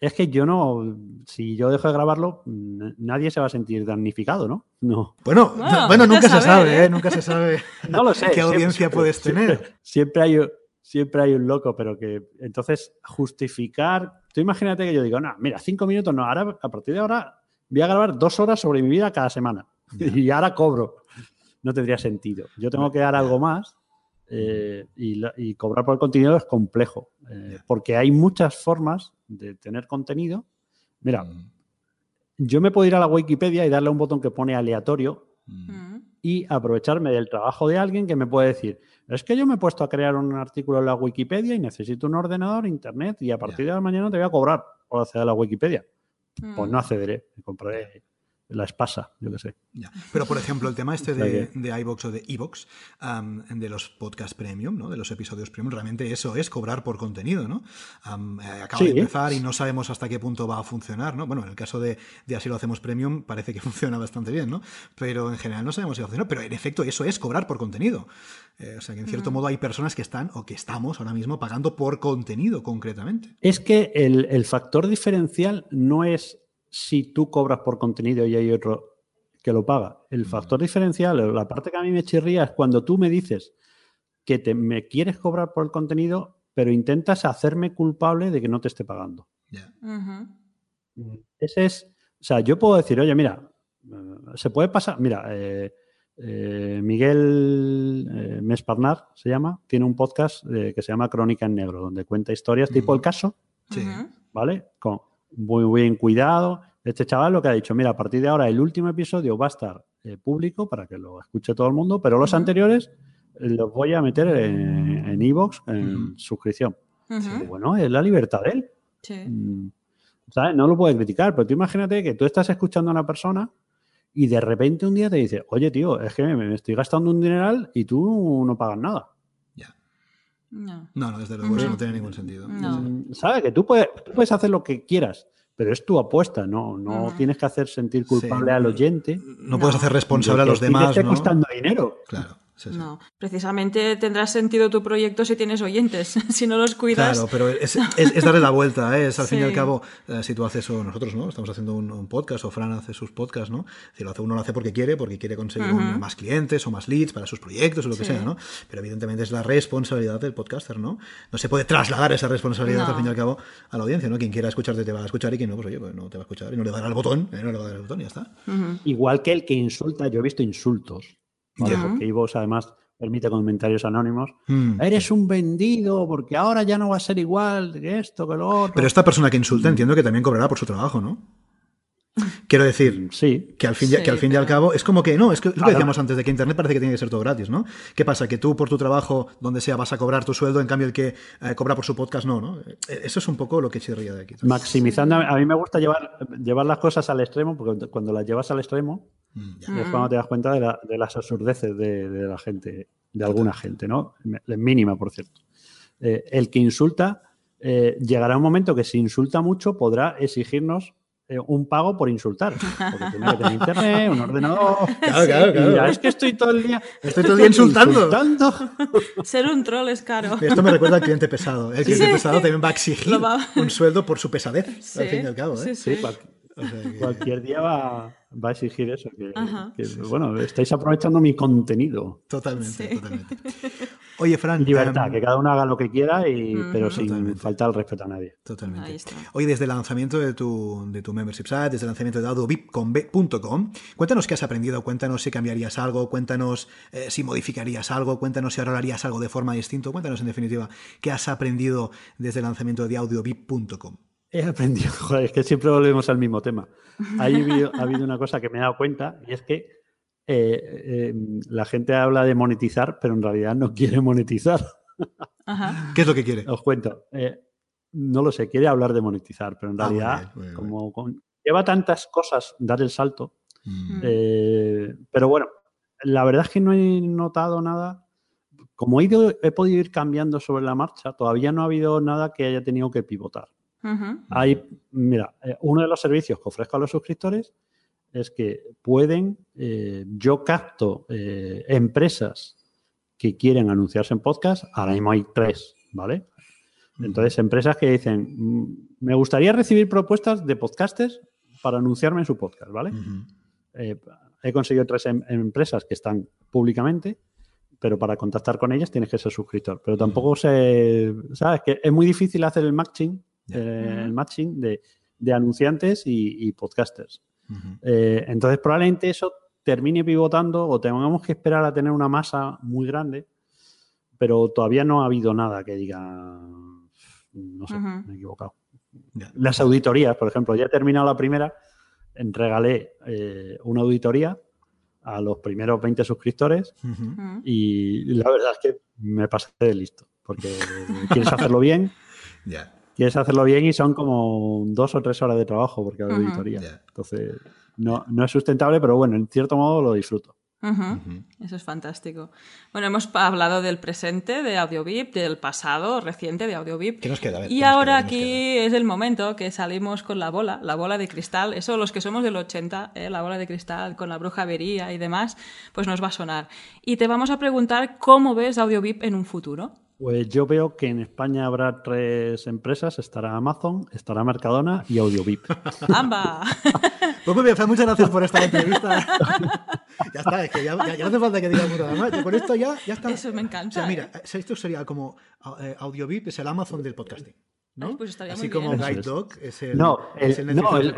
es que yo no, si yo dejo de grabarlo, nadie se va a sentir damnificado, ¿no? No. Bueno, bueno, nunca se sabe, ¿eh? ¿eh? Nunca se sabe (laughs) no lo sé, qué audiencia puedes tener. (laughs) Siempre, hay, siempre hay un loco, pero que entonces justificar. Tú imagínate que yo digo, no, mira, cinco minutos no, ahora a partir de ahora voy a grabar dos horas sobre mi vida cada semana (laughs) y ahora cobro. No tendría sentido. Yo tengo que dar algo más eh, y, la- y cobrar por el contenido es complejo, eh, porque hay muchas formas de tener contenido. Mira, Mm, yo me puedo ir a la Wikipedia y darle un botón que pone aleatorio mm, Mm. y aprovecharme del trabajo de alguien que me puede decir, es que yo me he puesto a crear un artículo en la Wikipedia y necesito un ordenador, internet y a partir de la mañana te voy a cobrar por acceder a la Wikipedia. Pues Mm. no accederé, me compraré la espasa, yo qué sé. ya. Pero, por ejemplo, el tema este (laughs) de, de iVoox o de iVoox, am, de los podcast premium, ¿no? de los episodios premium, realmente eso es cobrar por contenido. ¿no? Eh, acaba Sí. de empezar y no sabemos hasta qué punto va a funcionar. ¿no? Bueno, en el caso de, de Así lo hacemos premium, parece que (laughs) funciona bastante bien, ¿no? pero en general no sabemos si va a funcionar. Pero en efecto, eso es cobrar por contenido. Eh, o sea que en cierto modo hay personas que están o que estamos ahora mismo pagando por contenido concretamente. Es que el, el factor diferencial no es si tú cobras por contenido y hay otro que lo paga. El factor diferencial, o la parte que a mí me chirría es cuando tú me dices que te, me quieres cobrar por el contenido, pero intentas hacerme culpable de que no te esté pagando. Ujú. Ese es, o sea, yo puedo decir, oye, mira, eh, se puede pasar, mira, eh, eh, Miguel eh, Mesparnar se llama, tiene un podcast eh, que se llama Crónica en Negro, donde cuenta historias tipo Mm. el caso, Sí. ¿vale? Con muy bien cuidado. Este chaval lo que ha dicho, mira, a partir de ahora el último episodio va a estar eh, público para que lo escuche todo el mundo, pero los anteriores los voy a meter en en iVoox, en suscripción. Bueno, es la libertad de él. Sí. Mm, ¿sabes? No lo puede criticar, pero tú imagínate que tú estás escuchando a una persona y de repente un día te dice, oye, tío, es que me estoy gastando un dineral y tú no pagas nada. No. No, no, desde luego eso Ujú. no tiene ningún sentido. No. ¿Sabes? Que tú puedes, tú puedes hacer lo que quieras, pero es tu apuesta, no, no tienes que hacer sentir culpable Sí. al oyente. No, puedes No. hacer responsable a los demás, Te esté ¿no? costando dinero. Claro, sí, sí. No. Precisamente tendrá sentido tu proyecto si tienes oyentes. (laughs) si no los cuidas. Claro, pero es, es- es darle la vuelta, ¿eh? es al fin y al cabo, eh, si tú haces o nosotros, ¿no? Estamos haciendo un, un podcast o Fran hace sus podcasts, ¿no? Si lo hace uno lo hace porque quiere, porque quiere conseguir más clientes o más leads para sus proyectos o lo que sea, ¿no? Pero evidentemente es la responsabilidad del podcaster, ¿no? No se puede trasladar esa responsabilidad No. al fin y al cabo a la audiencia, ¿no? Quien quiera escucharte te va a escuchar y quien no, pues oye, pues no te va a escuchar y no le dará el botón, ¿eh? no le va a dar el botón y ya está. Igual que el que insulta, yo he visto insultos, ¿vale? Ya. porque iVoox además permite comentarios anónimos. Mm. Eres un vendido porque ahora ya no va a ser igual que esto, que lo otro. Pero esta persona que insulta entiendo que también cobrará por su trabajo, ¿no? Quiero decir, Sí, Que al fin, y- Sí, que al fin y al pero- cabo es como que no, es que es lo que decíamos antes de que Internet parece que tiene que ser todo gratis, ¿no? ¿Qué pasa? Que tú por tu trabajo, donde sea, vas a cobrar tu sueldo, en cambio el que eh, cobra por su podcast no, ¿no? Eh, Eso es un poco lo que chirría de aquí. maximizando. A mí me gusta llevar, llevar las cosas al extremo, porque cuando las llevas al extremo Mm, ya. Mm. es cuando te das cuenta de, la- de las absurdeces de, de la gente, de alguna gente, ¿no? Mínima, por cierto. Eh, el que insulta, eh, llegará un momento que si insulta mucho podrá exigirnos eh, un pago por insultar. Porque (laughs) tiene que tener internet, un ordenador. Claro, claro, Y claro. es que estoy todo el día. Estoy todo el día insultando. insultando". Ser un troll es caro. Esto me recuerda al cliente pesado. El cliente Sí. pesado también va a exigir va- un sueldo por su pesadez, Sí, al fin y al cabo. ¿eh? sí, sí. Sí, cual- O sea que- cualquier día va, va a exigir eso. Que, bueno, estáis aprovechando mi contenido. Totalmente, Sí. totalmente. Oye, Fran. Libertad, em, que cada uno haga lo que quiera, y, pero sin Totalmente. faltar el respeto a nadie. Totalmente. Ahí está. Oye, desde el lanzamiento de tu, de tu membership site, desde el lanzamiento de audiovip.com, cuéntanos qué has aprendido, cuéntanos si cambiarías algo, cuéntanos eh, si modificarías algo, cuéntanos si ahora harías algo de forma distinta, cuéntanos en definitiva qué has aprendido desde el lanzamiento de audiovip.com. He aprendido, (laughs) joder, es que siempre volvemos al mismo tema. Ahí ha habido, ha habido una cosa que me he dado cuenta y es que eh, eh, la gente habla de monetizar, pero en realidad no quiere monetizar. (laughs) Ajá. ¿Qué es lo que quiere? Os cuento. Eh, no lo sé, quiere hablar de monetizar, pero en Ah, muy realidad, bien, muy bien, como con- lleva tantas cosas dar el salto, Mm, Eh, pero bueno, la verdad es que no he notado nada. Como he, ido, he podido ir cambiando sobre la marcha, todavía no ha habido nada que haya tenido que pivotar. Hay, mira, eh, uno de los servicios que ofrezco a los suscriptores es que pueden, eh, yo capto eh, empresas que quieren anunciarse en podcast, ahora mismo hay tres, ¿vale? Entonces, empresas que dicen, "Mm, me gustaría recibir propuestas de podcasters para anunciarme en su podcast, ¿vale? Eh, he conseguido tres em- empresas que están públicamente, pero para contactar con ellas tienes que ser suscriptor. Pero tampoco sé, ¿sabes? Que es muy difícil hacer el matching, Eh, el matching de, de anunciantes y, y podcasters. Eh, entonces, probablemente eso termine pivotando o tengamos que esperar a tener una masa muy grande, pero todavía no ha habido nada que diga, no sé, me he equivocado. Las auditorías, por ejemplo, ya he terminado la primera, regalé eh, una auditoría a los primeros 20 suscriptores y la verdad es que me pasé de listo, porque quieres hacerlo bien, (laughs) Ya. Quieres hacerlo bien y son como dos o tres horas de trabajo porque hay Ujú. auditoría. Ya. Entonces, no, no es sustentable, pero bueno, en cierto modo lo disfruto. Eso es fantástico. Bueno, hemos hablado del presente de AudioVip, del pasado reciente de AudioVip. ¿Qué nos queda? Ver, Y ¿qué nos ahora aquí es el momento que salimos con la bola, la bola de cristal. Eso, los que somos del 80, ¿eh? la bola de cristal con la bruja avería y demás, pues nos va a sonar. Y te vamos a preguntar cómo ves AudioVip en un futuro. Pues yo veo que en España habrá tres empresas, estará Amazon, estará Mercadona y AudioVip. (laughs) ¡Amba! (laughs) Pues muy bien, Fran, muchas gracias por esta entrevista. (laughs) ya está, es que ya, ya- ya no hace falta que digamos nada más. Con esto ya, ya está. Eso me encanta, O sea, mira, esto sería como eh, AudioVip es el Amazon del podcasting. ¿No? Ay, pues estaría Así muy como bien. Guide. Dog es el. No, el, es Netflix no, el, del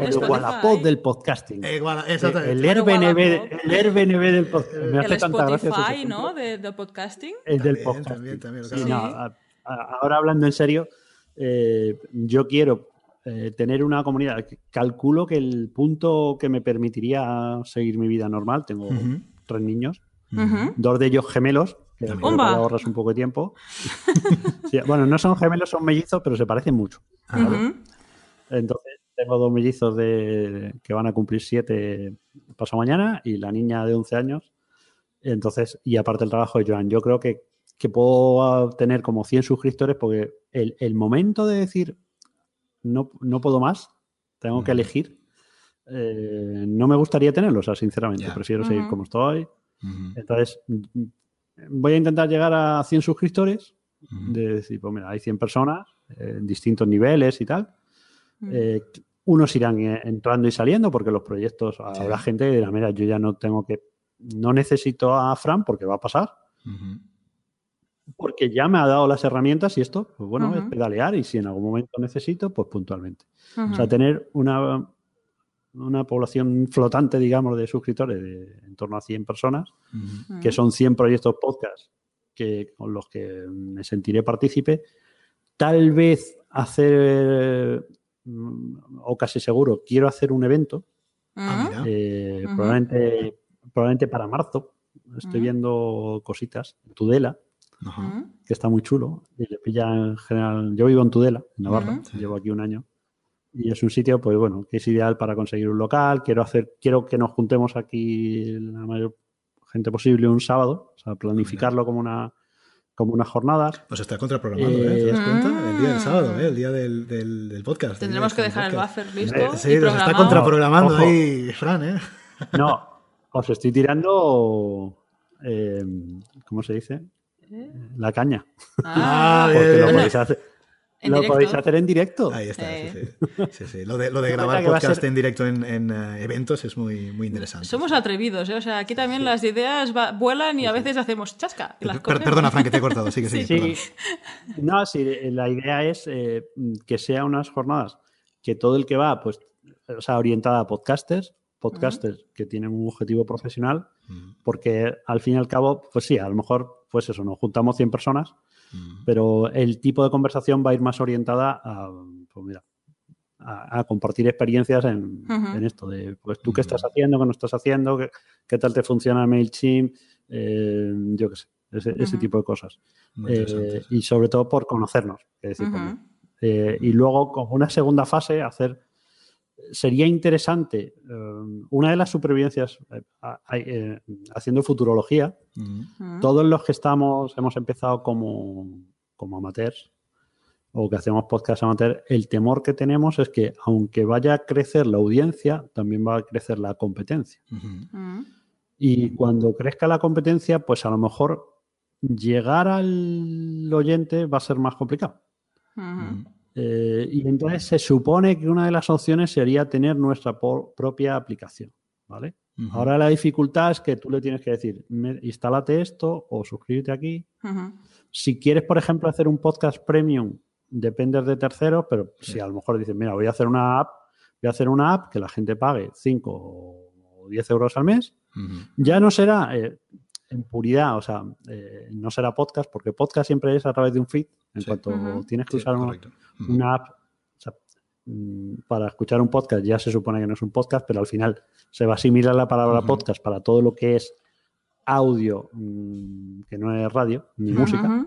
el del podcasting. Eh, igual, el. Airbnb, el Airbnb del podcasting. Me hace El tanta gracia ese Spotify. ¿no? De, de podcasting. El del podcasting. también, también, Sí, claro. no, a- a- ahora hablando en serio, eh, yo quiero eh, tener una comunidad. Calculo que el punto que me permitiría seguir mi vida normal, tengo tres niños, dos de ellos gemelos, ahorras un poco de tiempo. (laughs) Sí, bueno, no son gemelos, son mellizos, pero se parecen mucho. Ah. Entonces, tengo dos mellizos de, que van a cumplir siete pasado mañana y la niña de 11 años. Entonces, y aparte el trabajo de Joan, yo creo que, que puedo tener como 100 suscriptores porque el, el momento de decir no, no puedo más, tengo que elegir, eh, no me gustaría tenerlo, o sea, sinceramente, Ya. prefiero seguir como estoy. Entonces, voy a intentar llegar a 100 suscriptores, de decir, pues mira, hay 100 personas eh, en distintos niveles y tal. Mm. Eh, unos irán eh, entrando y saliendo porque los proyectos, habrá gente que dirá, mira, yo ya no tengo que, no necesito a Fran porque va a pasar, porque ya me ha dado las herramientas y esto, pues bueno, es pedalear y si en algún momento necesito, pues puntualmente. O sea, tener una, una población flotante, digamos, de suscriptores de en torno a 100 personas, que son 100 proyectos podcast que, con los que me sentiré partícipe, tal vez hacer, mm, o casi seguro, quiero hacer un evento, Ujú. probablemente, probablemente para marzo. Estoy Ujú. viendo cositas. Tudela, que está muy chulo. Y le pilla en general. Yo vivo en Tudela, en Navarra. Llevo aquí un año. Y es un sitio, pues bueno, que es ideal para conseguir un local. Quiero hacer, quiero que nos juntemos aquí la mayor gente posible un sábado. O sea, planificarlo como una, como unas jornadas. Nos está contraprogramando, ¿eh? Eh, ¿Te das cuenta? El día del sábado, ¿eh? El día del, del, del podcast. Tendremos que dejar el buffer listo Eh, y Sí, nos está contraprogramando Ojo. ahí, Fran, ¿eh? No, os estoy tirando. eh, ¿Cómo se dice? La caña. Ah, Ah, Porque bien, lo bien. podéis hacer. En lo directo. podéis hacer en directo. Ahí está, Eh. sí, sí. Sí, sí. Lo de, lo de (laughs) grabar que podcast ser- en directo en, en, eh, eventos es muy, muy interesante. Somos atrevidos, ¿eh? O sea, aquí también las ideas va- vuelan y a veces hacemos chasca. y las Per- perdona, Fran, que te he cortado. Sigue, (laughs) sigue. Sí, no, sí, la idea es eh, que sea unas jornadas que todo el que va, pues, o sea, orientada a podcasters, podcasters que tienen un objetivo profesional, Mm, porque al fin y al cabo, pues sí, a lo mejor, pues eso, nos juntamos 100 personas, mm. pero el tipo de conversación va a ir más orientada a, pues mira, a, a compartir experiencias en, esto de, pues tú qué estás haciendo, qué no estás haciendo, qué, qué tal te funciona MailChimp, eh, yo qué sé, ese, tipo de cosas. Eh, y sobre todo por conocernos. es decir, pues, eh, y luego, como una segunda fase, hacer. Sería interesante. eh, una de las supervivencias, eh, eh, haciendo futurología, todos los que estamos, hemos empezado como, como amateurs o que hacemos podcast amateur, el temor que tenemos es que, aunque vaya a crecer la audiencia, también va a crecer la competencia. Y cuando crezca la competencia, pues a lo mejor llegar al oyente va a ser más complicado. Eh, y entonces se supone que una de las opciones sería tener nuestra propia aplicación. ¿vale? Ahora la dificultad es que tú le tienes que decir, "Me- instálate esto o suscríbete aquí. Si quieres, por ejemplo, hacer un podcast premium, dependes de terceros, pero si a lo mejor dices, mira, voy a hacer una app, voy a hacer una app que la gente pague 5 o 10 euros al mes. Ya no será eh, en puridad, o sea, eh, no será podcast, porque podcast siempre es a través de un feed. En Sí. cuanto tienes que Sí, usar una, app, o sea, mm, para escuchar un podcast ya se supone que no es un podcast, pero al final se va a asimilar la palabra podcast para todo lo que es audio, mm, que no es radio ni música.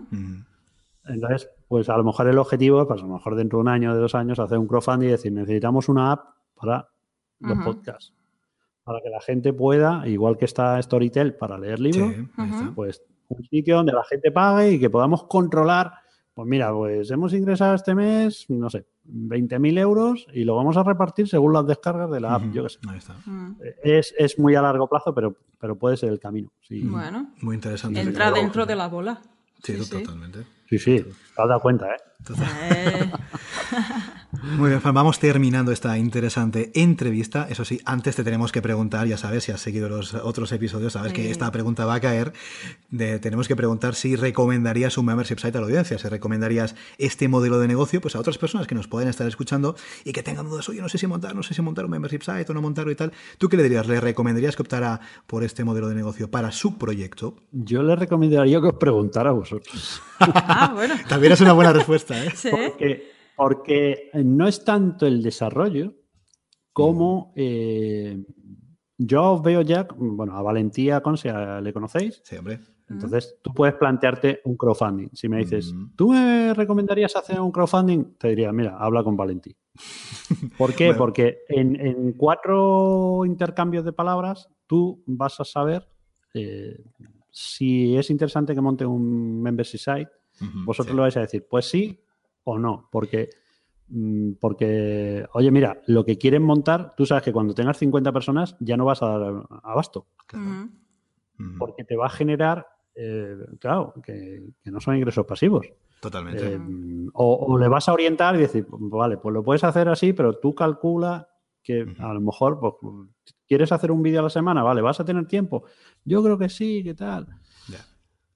Entonces, pues a lo mejor el objetivo, pues a lo mejor dentro de un año, de dos años, hacer un crowdfunding y decir, necesitamos una app para los podcasts. Para que la gente pueda, igual que está Storytel para leer libros, Sí, pues un sitio donde la gente pague y que podamos controlar. Pues mira, pues hemos ingresado este mes, no sé, 20.000 euros y lo vamos a repartir según las descargas de la app. Yo qué sé. Ahí está. Mm. Es, es muy a largo plazo, pero, pero puede ser el camino. Sí, Bueno, Muy interesante. entra dentro de la bola. Sí, Sí, sí. totalmente. sí, sí, te has dado cuenta, ¿eh? Eh, (laughs) Muy bien, Fran, vamos terminando esta interesante entrevista. Eso sí, antes te tenemos que preguntar, ya sabes, si has seguido los otros episodios, sabes que Sí. esta pregunta va a caer. De- tenemos que preguntar si recomendarías un membership site a la audiencia, si recomendarías este modelo de negocio pues a otras personas que nos pueden estar escuchando y que tengan dudas, oye, no sé si montar, no sé si montar un membership site o no montarlo y tal. ¿Tú qué le dirías? ¿Le recomendarías que optara por este modelo de negocio para su proyecto? Yo les recomendaría que os preguntara a vosotros. ah, bueno. (laughs) También es una buena respuesta, ¿eh? Sí. Porque, porque no es tanto el desarrollo como eh, yo os veo ya, bueno, a Valentía Conce le conocéis, Sí, hombre. entonces tú puedes plantearte un crowdfunding. Si me dices, Mm. ¿tú me recomendarías hacer un crowdfunding? Te diría, mira, habla con Valentí. (laughs) ¿Por qué? Bueno. Porque en, en cuatro intercambios de palabras tú vas a saber eh, si es interesante que monte un membership site vosotros sí. lo vais a decir, pues sí o no, porque, mm, porque, oye, mira, lo que quieren montar, tú sabes que cuando tengas 50 personas ya no vas a dar abasto, Claro. Porque te va a generar, eh, claro, que, que no son ingresos pasivos. Totalmente. Eh, o, o le vas a orientar y decir, vale, pues lo puedes hacer así, pero tú calcula que a lo mejor, pues, ¿quieres hacer un vídeo a la semana? Vale, ¿vas a tener tiempo? Yo creo que sí, ¿qué tal?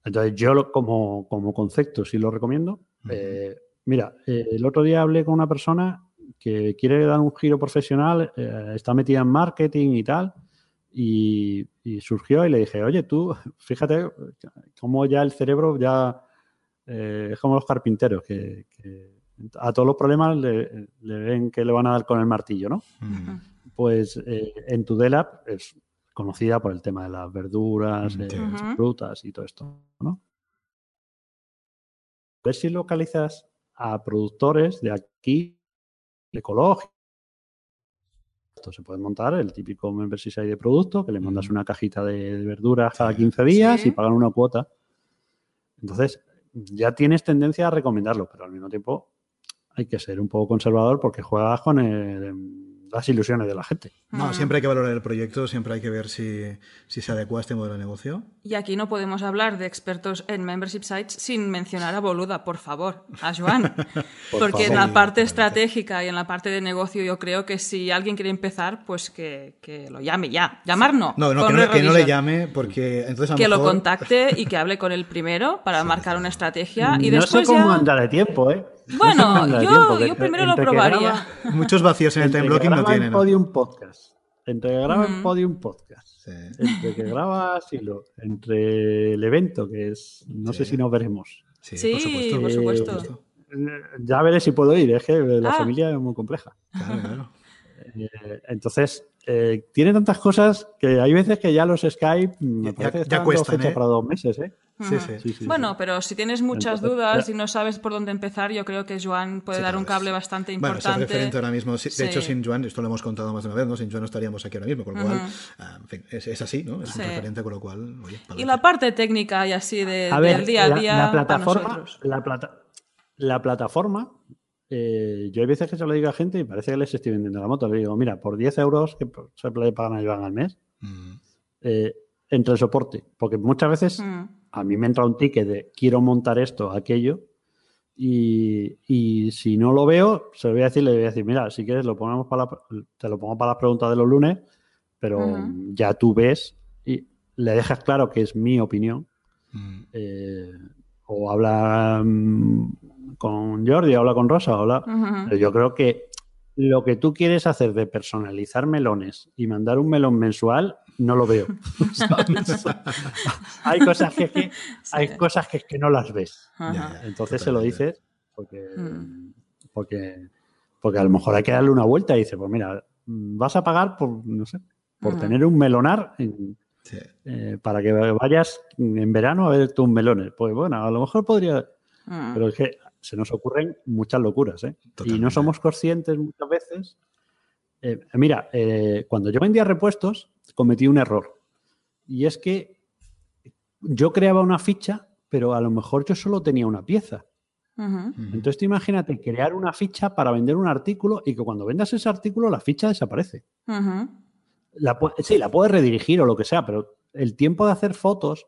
Entonces, yo lo- como, como concepto sí lo recomiendo. Eh, mira, eh, el otro día hablé con una persona que quiere dar un giro profesional, eh, está metida en marketing y tal, y, y surgió y le dije, oye, tú, fíjate cómo ya el cerebro ya eh, es como los carpinteros, que, que a todos los problemas le, le ven que le van a dar con el martillo, ¿no? Ujú. Pues eh, en Tudelab es conocida por el tema de las verduras, Mm, eh, frutas y todo esto, ¿no? Ver si localizas a productores de aquí, ecológicos. Esto se puede montar el típico membership de producto, que le mandas Ujú. una cajita de, de verduras cada Sí. 15 días Sí. y pagan una cuota. Entonces, ya tienes tendencia a recomendarlo, pero al mismo tiempo hay que ser un poco conservador porque juegas con el- las ilusiones de la gente. No, Ujú. siempre hay que valorar el proyecto, siempre hay que ver si, si se adecua a este modelo de negocio. Y aquí no podemos hablar de expertos en membership sites sin mencionar a Boluda, por favor, a Joan. (laughs) Porque en la parte estratégica y en la parte de negocio yo creo que si alguien quiere empezar, pues que, que lo llame ya. Llamar no. No, no, que no, que no le llame porque entonces a Que lo mejor- contacte y que hable con él primero para (laughs) marcar una estrategia y no después sé cómo ya... anda de tiempo, ¿eh? Bueno, (laughs) yo- primero lo entre probaría. graba- (laughs) Muchos vacíos en el time blocking no tienen. Podium Podcast, entre que graba el. Podium Podcast, Sí. entre que graba Silo, entre el evento, que es, no sé si nos veremos. Sí, Sí, por supuesto. por supuesto. supuesto. Eh, Ya veré si puedo ir, es que la Ah. familia es muy compleja. Claro, claro. Eh, entonces, eh, tiene tantas cosas que hay veces que ya los Skype me Ya- parece ya dando cuestan, ¿eh? para dos meses, ¿eh? Sí, sí. Sí, sí, Bueno, sí. pero si tienes muchas Entonces, dudas ya- y no sabes por dónde empezar, yo creo que Joan puede Sí, dar un cable bastante Bueno, es el importante. referente ahora mismo. Sí, De Sí. hecho, sin Joan, esto lo hemos contado más de una vez, ¿no? Sin Joan no estaríamos aquí ahora mismo, con lo cual, ah, en fin, es, es así, ¿no? Es Sí. un referente, con lo cual, oye, Y la parte técnica y así de, A ver, del día a la- día la, para plataforma, la, plata- la plataforma, eh, yo hay veces que se lo digo a gente y parece que les estoy vendiendo la moto. Le digo, mira, por 10 euros que se le pagan a Iván al mes, Mm, eh, entre el soporte. Porque muchas veces Mm. a mí me entra un ticket de quiero montar esto, aquello, y, y si no lo veo, se lo voy a decir, le voy a decir, mira, si quieres lo ponemos para la- te lo pongo para las preguntas de los lunes, pero ya tú ves y le dejas claro que es mi opinión. mm, eh, o habla con Jordi, habla con Rosa, habla... Pero yo creo que lo que tú quieres hacer de personalizar melones y mandar un melón mensual, no lo veo. ¿sabes? (laughs) hay cosas que, hay cosas que, es que no las ves. Ajá. Ya, ya. Entonces se lo dices porque, Mm. porque, porque a lo mejor hay que darle una vuelta y dices, pues mira, vas a pagar por, no sé, por tener un melonar en- Sí. eh, para que vayas en verano a ver tus melones. Pues bueno, a lo mejor podría, Mm. pero es que se nos ocurren muchas locuras, ¿eh? Y no somos conscientes muchas veces. Eh, mira, eh, cuando yo vendía repuestos, cometí un error. Y es que yo creaba una ficha, pero a lo mejor yo solo tenía una pieza. Entonces tú imagínate crear una ficha para vender un artículo y que cuando vendas ese artículo la ficha desaparece. La sí, la puedes redirigir o lo que sea, pero el tiempo de hacer fotos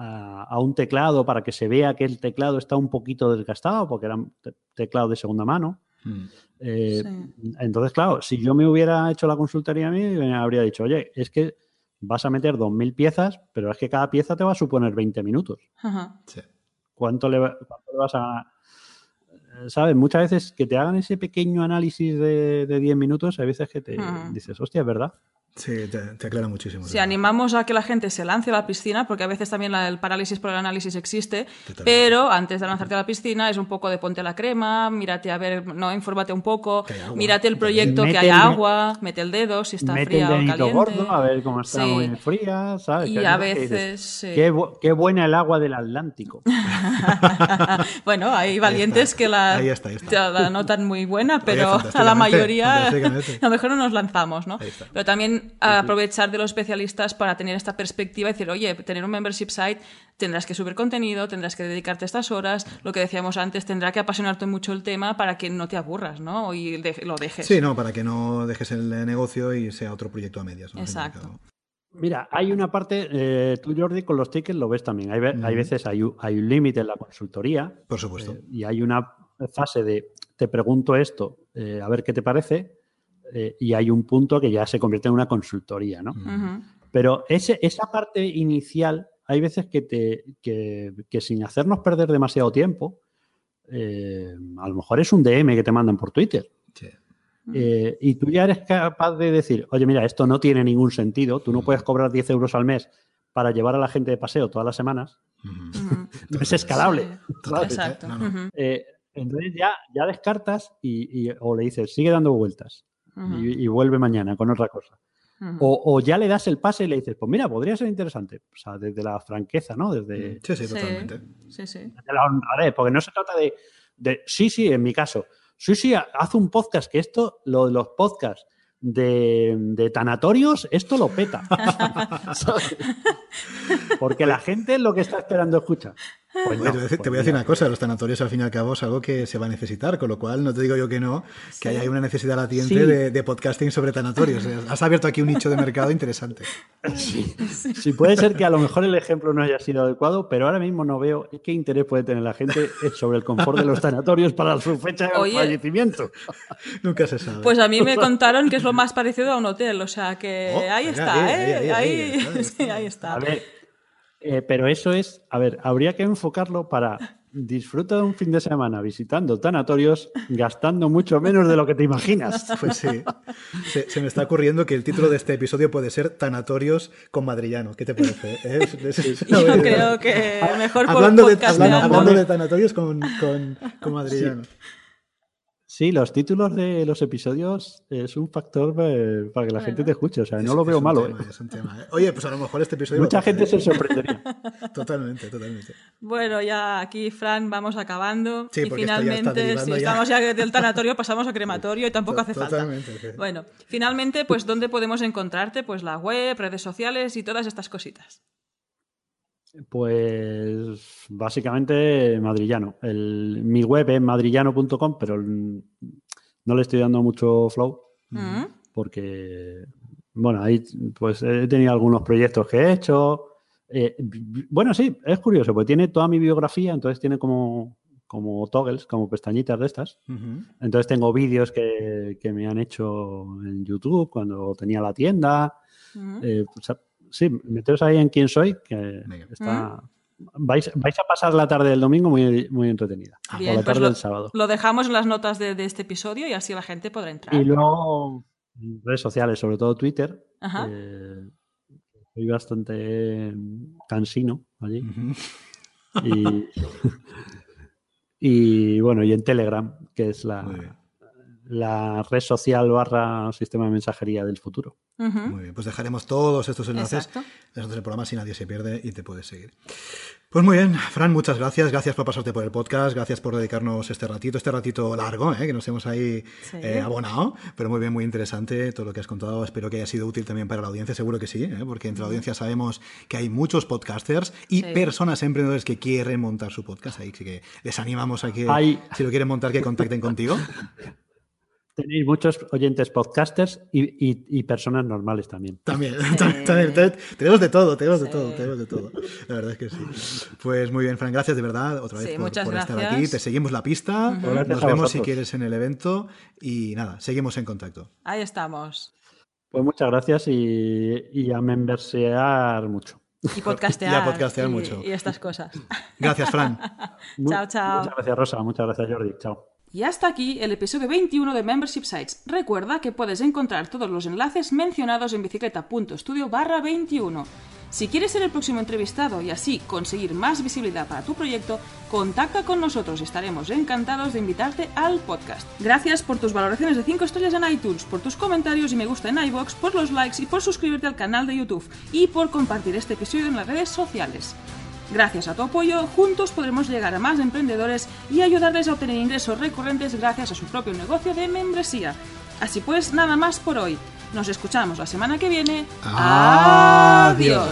a, a un teclado para que se vea que el teclado está un poquito desgastado, porque era un te- teclado de segunda mano. Mm. eh, Sí. Entonces, claro, si yo me hubiera hecho la consultoría a mí, me habría dicho, oye, es que vas a meter 2.000 piezas, pero es que cada pieza te va a suponer 20 minutos. Ajá. Sí. ¿Cuánto le, va- cuánto le vas a ¿Sabes? Muchas veces que te hagan ese pequeño análisis de, de 10 minutos, hay veces que te dices, hostia, es verdad. Sí, te, te aclara muchísimo. Si sí. animamos a que la gente se lance a la piscina, porque a veces también la- el parálisis por el análisis existe, Totalmente. pero antes de lanzarte a la piscina es un poco de ponte la crema, mírate a ver, no, infórmate un poco, mírate el proyecto, que hay el- agua, mete el dedo si está Mete fría el o caliente. gordo a ver cómo está Sí. muy fría, ¿sabes? Y a cosas que dices, veces, sí. Qué, bu- qué buena el agua del Atlántico. (laughs) bueno, hay valientes está. que la, Ahí está, ahí está. la notan muy buena, Oye, pero a la mayoría (laughs) a lo mejor no nos lanzamos, ¿no? Ahí aprovechar de los especialistas para tener esta perspectiva y decir, oye, tener un membership site tendrás que subir contenido, tendrás que dedicarte estas horas, lo que decíamos antes, tendrá que apasionarte mucho el tema para que no te aburras, ¿no? Y de- lo dejes. Sí, no, para que no dejes el negocio y sea otro proyecto a medias. Exacto. Mira, hay una parte, eh, tú Jordi, con los tickets lo ves también. Hay, ve- hay veces hay, un- hay un límite en la consultoría Por supuesto. eh, y hay una fase de te pregunto esto, eh, a ver qué te parece, eh, y hay un punto que ya se convierte en una consultoría, ¿no? Pero ese, esa parte inicial, hay veces que, te, que, que sin hacernos perder demasiado tiempo, eh, a lo mejor es un DM que te mandan por Twitter. Sí. eh, y tú ya eres capaz de decir, oye, mira, esto no tiene ningún sentido, tú no puedes cobrar 10 euros al mes para llevar a la gente de paseo todas las semanas, (laughs) no es escalable. Sí. Exacto. Eh, entonces ya, ya descartas y, y- o le dices, sigue dando vueltas Y, y vuelve mañana con otra cosa. O, o ya le das el pase y le dices, pues mira, podría ser interesante. O sea, desde la franqueza, ¿no? Desde, Sí, sí, Sí. totalmente. Sí, sí. desde la honradez, porque no se trata de, de, sí, sí, en mi caso, sí, sí, haz un podcast, que esto, lo de los podcasts de, de tanatorios, esto lo peta. (laughs) (laughs) ¿Sabes? porque la gente es lo que está esperando escucha. Pues no, te voy a decir, te pues voy a decir mira, una cosa, los tanatorios al fin y al cabo es algo que se va a necesitar, con lo cual no te digo yo que no, que Sí. hay una necesidad latiente Sí. de, de podcasting sobre tanatorios. Has abierto aquí un nicho de mercado interesante. Sí, puede ser que a lo mejor el ejemplo no haya sido adecuado, pero ahora mismo no veo qué interés puede tener la gente sobre el confort de los tanatorios para su fecha de Oye. fallecimiento. Nunca se sabe. Pues a mí me contaron que es lo más parecido a un hotel, o sea que Oh, ahí venga, está, ahí, ¿eh? ahí, ahí, (laughs) sí, está. ahí está. A ver, eh, pero eso es, a ver, habría que enfocarlo para disfruta de un fin de semana visitando tanatorios, gastando mucho menos de lo que te imaginas. (laughs) Pues sí. Se, se me está ocurriendo que el título de este episodio puede ser Tanatorios con Madrillano. ¿Qué te parece? Es- es- es una Yo creo que mejor por hablando de, hablando, de hablando de tanatorios con, con, con Madrillano. Sí, los títulos de los episodios es un factor eh, para que la gente te escuche, o sea, no Es- lo es veo un malo. tema, ¿eh? es un tema, ¿eh? Oye, pues a lo mejor este episodio. Mucha gente se sorprendería. (laughs) Totalmente, totalmente. Bueno, ya aquí, Fran, vamos acabando. Sí, y finalmente, si ya. estamos ya del (laughs) tanatorio, pasamos a crematorio y tampoco hace falta. Totalmente. sí. Bueno, finalmente, pues, ¿dónde podemos encontrarte? Pues la web, redes sociales y todas estas cositas. Pues básicamente madrillano. El, mi web es madrillano.com, pero el- no le estoy dando mucho flow Mm. porque, bueno, ahí pues he tenido algunos proyectos que he hecho. Eh, bueno, sí, es curioso, porque tiene toda mi biografía, entonces tiene como, como toggles, como pestañitas de estas. Entonces tengo vídeos que, que me han hecho en YouTube cuando tenía la tienda. Mm. Eh, pues, sí, meteos ahí en quién soy, que Venga. está, vais, vais a pasar la tarde del domingo muy, muy entretenida. Bien, o la pues tarde lo, del sábado. lo dejamos en las notas de, de este episodio y así la gente podrá entrar. Y luego en redes sociales, sobre todo Twitter. Ajá. eh, soy bastante cansino allí. Y, y bueno, y en Telegram, que es la, la red social barra sistema de mensajería del futuro. Ujú. Muy bien, pues dejaremos todos estos enlaces Exacto. en del programa si nadie se pierde y te puedes seguir. Pues muy bien, Fran, muchas gracias. Gracias por pasarte por el podcast, gracias por dedicarnos este ratito, este ratito largo, ¿eh? que nos hemos ahí Sí. eh, abonado, pero muy bien, muy interesante todo lo que has contado. Espero que haya sido útil también para la audiencia, seguro que sí, ¿eh? porque entre la audiencia sabemos que hay muchos podcasters y Sí. personas emprendedores que quieren montar su podcast. Ahí sí que les animamos a que, Hay- si lo quieren montar, que contacten contigo. (laughs) Tenéis muchos oyentes podcasters y, y- y personas normales también. También, (laughs) también, también, también. tenemos de todo, tenemos de Sí. todo, tenemos de todo. La verdad es que sí. Pues muy bien, Fran, gracias de verdad otra vez Sí, por, estar gracias. aquí. Te seguimos la pista, nos vemos si quieres en el evento y nada, seguimos en contacto. Ahí estamos. Pues muchas gracias y, y a membersear mucho. Y podcastear. (laughs) Y a podcastear y- mucho. Y estas cosas. Gracias, Fran. (laughs) Chao, chao. Muchas gracias, Rosa. Muchas gracias, Jordi. Chao. Y hasta aquí el episodio 21 de Membership Sites. Recuerda que puedes encontrar todos los enlaces mencionados en bicicleta.studio barra 21. Si quieres ser el próximo entrevistado y así conseguir más visibilidad para tu proyecto, contacta con nosotros estaremos encantados de invitarte al podcast. Gracias por tus valoraciones de 5 estrellas en iTunes, por tus comentarios y me gusta en iBox, por los likes y por suscribirte al canal de YouTube y por compartir este episodio en las redes sociales. Gracias a tu apoyo, juntos podremos llegar a más emprendedores y ayudarles a obtener ingresos recurrentes gracias a su propio negocio de membresía. Así pues, nada más por hoy. Nos escuchamos la semana que viene. Adiós.